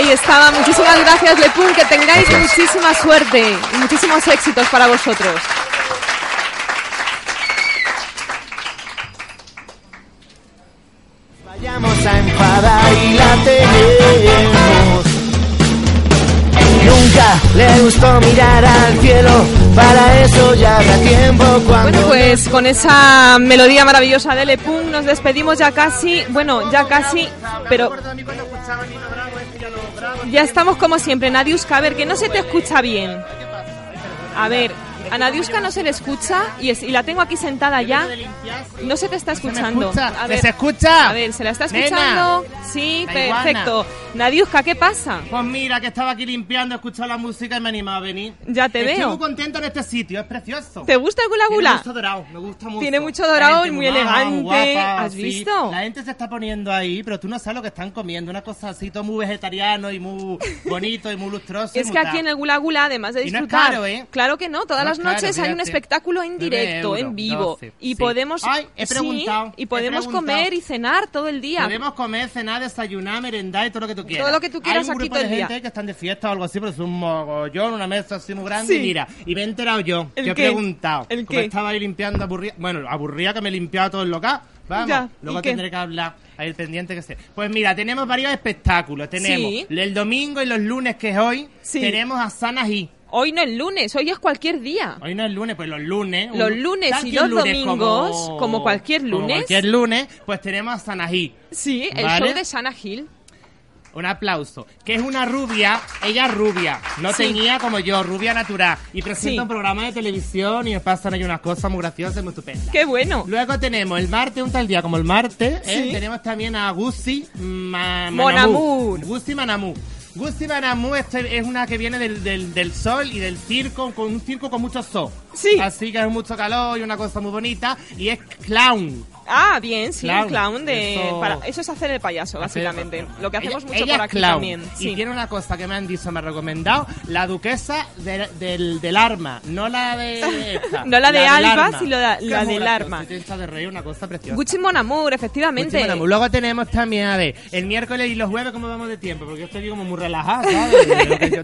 Ahí estaba. Muchísimas gracias, Lepun. Que tengáis muchísima suerte y muchísimos éxitos para vosotros. Vayamos a enfadar y la tenemos. Nunca le gustó mirar al cielo, para eso ya habrá tiempo cuando... Bueno, pues con esa melodía maravillosa de Lepun nos despedimos ya casi. Bueno, ya casi, pero. Ya estamos como siempre, Nadiuska. A ver, que no se te escucha bien. A ver, a Nadiuska no se le escucha y, es- y la tengo aquí sentada ya. No se te está escuchando. se escucha? A ver, ¿se la está Nena. escuchando? Sí, perfecto. Nadiuska, ¿qué pasa? Pues mira, que estaba aquí limpiando, he escuchado la música y me animaba a venir. Ya te Estoy veo. muy contento en este sitio, es precioso. ¿Te gusta el gula Tiene gula? mucho dorado, me gusta mucho. Tiene mucho dorado y muy elegante. guapa, ¿Has sí. visto? La gente se está poniendo ahí, pero tú no sabes lo que están comiendo. Una cosa así, todo muy vegetariano y muy bonito y muy lustroso. Es que aquí en el Gula Gula, además de Y no es disfrutar, caro, ¿eh? claro que no, todas No las caro, noches hay un espectáculo en directo, en vivo, 12, y sí. podemos, Ay, he sí, preguntado, y podemos comer y cenar todo el día. Podemos comer, cenar, desayunar, merendar y todo lo que tú quieras. Todo lo que tú quieras Hay un aquí grupo todo de el día. gente que están de fiesta o algo así, pero es un mogollón, una mesa así muy grande. Sí. Y mira, y me he enterado yo, ¿El que he preguntado. ¿El como qué? estaba ahí limpiando, aburrida. Bueno, aburrida que me limpiaba todo el local. Vamos, Ya, luego tendré que hablar. Ahí el pendiente que sé. Pues mira, tenemos varios espectáculos. Tenemos Sí. el domingo y los lunes, que es hoy, Sí. tenemos a Sanají. Hoy no es lunes, hoy es cualquier día. Hoy no es lunes, pues los lunes. Los un- lunes y los lunes domingos, como cualquier como lunes. cualquier lunes, pues tenemos a Sanají. Sí, el ¿Vale? show de Sana Hill. Un aplauso. Que es una rubia, ella es rubia, no Sí. tenía como yo, rubia natural. Y presenta Sí. un programa de televisión y me pasan ahí unas cosas muy graciosas y muy estupendas. Qué bueno. Luego tenemos el martes, un tal día como el martes, ¿eh? Sí. tenemos también a Gussi Ma Mon Manamu. Amour. Manamu este es una que viene del, del, del sol y del circo, con un circo con mucho sol. Sí. Así que es mucho calor y una cosa muy bonita. Y es clown. Ah, bien, sí, Clown. un clown de... Eso- Para, eso es hacer el payaso, Hacer- básicamente. Lo que hacemos Ella- mucho ella por aquí clown. también. Y Sí. tiene una cosa que me han dicho, me ha recomendado, la duquesa de- del, del arma, no la de esta. No la de del Alba, sino la- la del arma. y te echa de reír, una cosa preciosa. Gucci Mon Amour, efectivamente. Gucci Mon Amour. Luego tenemos también, a ver, el miércoles y los jueves, ¿cómo vamos de tiempo? Porque yo estoy como muy relajado, ¿sabes?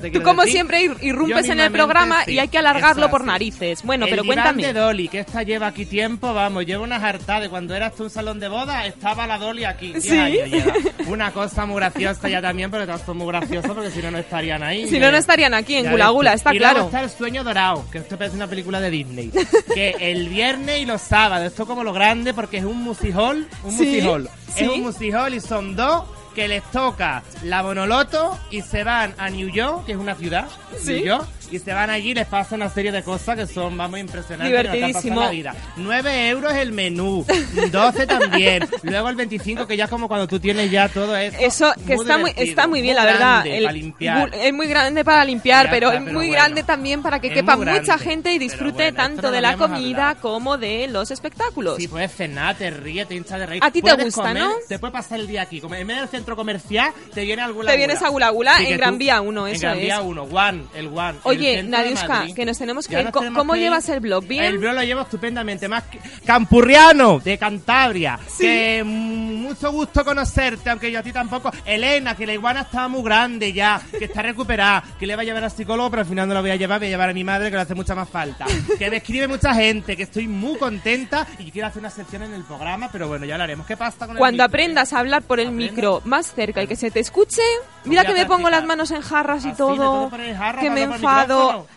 De Tú como decir. siempre ir- Yo irrumpes en el programa sí. y hay que alargarlo Eso por narices. Bueno, el pero cuéntame. de Dolly, que esta lleva aquí tiempo, vamos, lleva unas hartadas. Cuando era esto un salón de boda, estaba la Dolly aquí. 10 ¿Sí? años lleva. Una cosa muy graciosa ya también, pero todos son muy graciosos porque si no, no estarían ahí. Si no, no estarían aquí en Gula tú. Gula, está y luego está El Sueño Dorado, que esto parece una película de Disney. que el viernes y los sábados, esto como lo grande porque es un musicol, un Sí, musicol. sí. Es un musicol y son dos que les toca la Bonoloto y se van a New York, que es una ciudad, Sí. New York, y se van allí y les pasa una serie de cosas que son, vamos, impresionantes. Divertidísimo. la vida. 9 euros el menú, 12 también, luego el 25 que ya es como cuando tú tienes ya todo eso. Eso, que está muy, está muy bien, la verdad. grande El para limpiar. es muy grande para limpiar, Ya pero está, es pero muy bueno. grande también para que quepa muy mucha grande, gente y disfrute bueno, tanto no de la comida hablado. como de los espectáculos. Sí, puedes cenar, te ríes, te hinchas de reír. A ti te gusta, comer, ¿no? Te puedes pasar el día aquí. Como en medio del centro comercial, te viene alguna Te vienes a Gula Gula en Gran Vía 1, En eso Gran es. Vía 1, One, el One. Oye, Nadiuska, que nos tenemos que Ya ir. ¿Cómo que ir. llevas el blog? ¿Bien? El blog lo llevo estupendamente. Más que- Campurriano, de Cantabria. Sí. Que mucho gusto conocerte, aunque yo a ti tampoco. Elena, que la iguana estaba muy grande ya, que está recuperada, que le va a llevar al psicólogo, pero al final no la voy a llevar, voy a llevar a mi madre, que le hace mucha más falta. Que me escribe mucha gente, que estoy muy contenta y quiero hacer una sección en el programa, pero bueno, ya lo haremos. ¿Qué pasa con el Cuando micro? aprendas a hablar por el micro más cerca y que se te escuche, mira que me pongo las manos en jarras y Así, todo, jarra, que me enfado.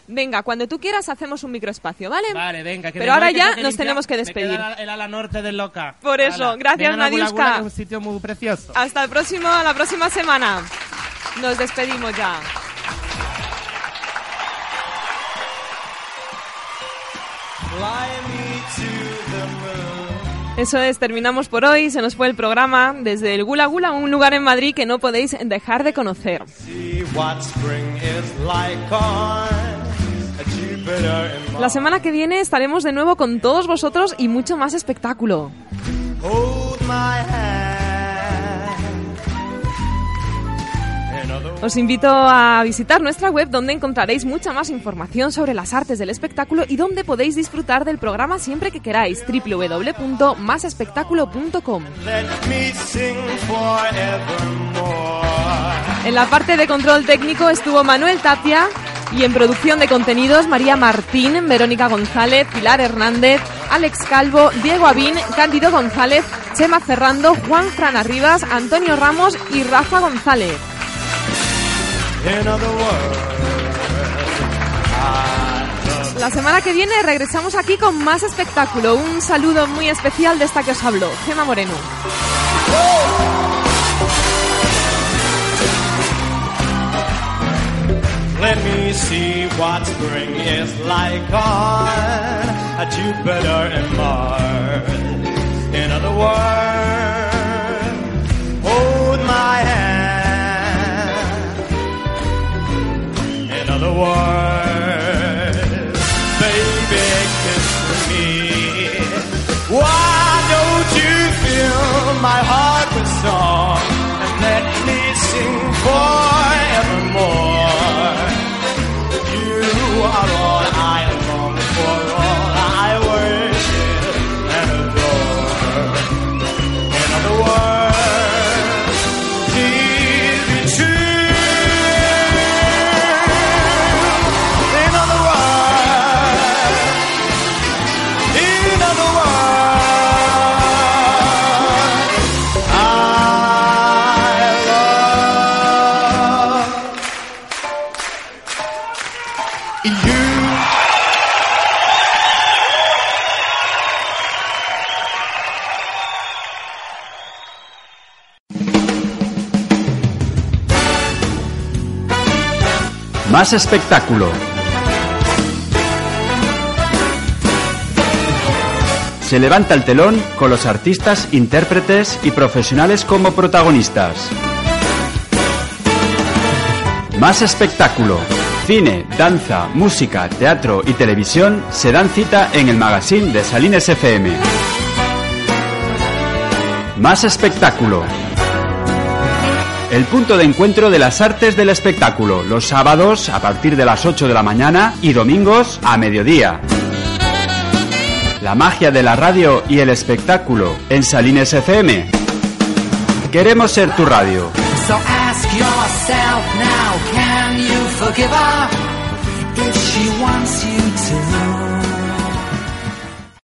Venga, cuando tú quieras hacemos un microespacio, ¿vale? Vale, venga, que Pero me ahora ya que nos tenemos que Me despedir. queda el ala norte del loca. Por eso, gracias, Vengan Nadiuska. Es un sitio muy precioso. Hasta el próximo, la próxima semana. Nos despedimos ya. Eso es, terminamos por hoy, se nos fue el programa desde el Gula Gula, un lugar en Madrid que no podéis dejar de conocer. La semana que viene estaremos de nuevo con todos vosotros y mucho más espectáculo. Os invito a visitar nuestra web donde encontraréis mucha más información sobre las artes del espectáculo y donde podéis disfrutar del programa siempre que queráis www.masespectáculo.com. En la parte de control técnico estuvo Manuel Tapia y en producción de contenidos María Martín, Verónica González, Pilar Hernández, Alex Calvo, Diego Avín, Cándido González, Chema Ferrando, Juan Fran Arribas, Antonio Ramos y Rafa González. In other words, I La semana que viene regresamos aquí con más espectáculo. Un saludo muy especial de esta que os habló, Gema Moreno. Let me see what spring is like on Jupiter and Mars. In other words, In other words, baby, kiss me. Why don't you fill my heart with song and let me sing forevermore? Más espectáculo. Se levanta el telón con los artistas, intérpretes y profesionales como protagonistas. Más espectáculo. Cine, danza, música, teatro y televisión se dan cita en el magazine de Salines FM. Más espectáculo. El punto de encuentro de las artes del espectáculo, los sábados a partir de las 8 de la mañana y domingos a mediodía. La magia de la radio y el espectáculo en Salines FM. Queremos ser tu radio. So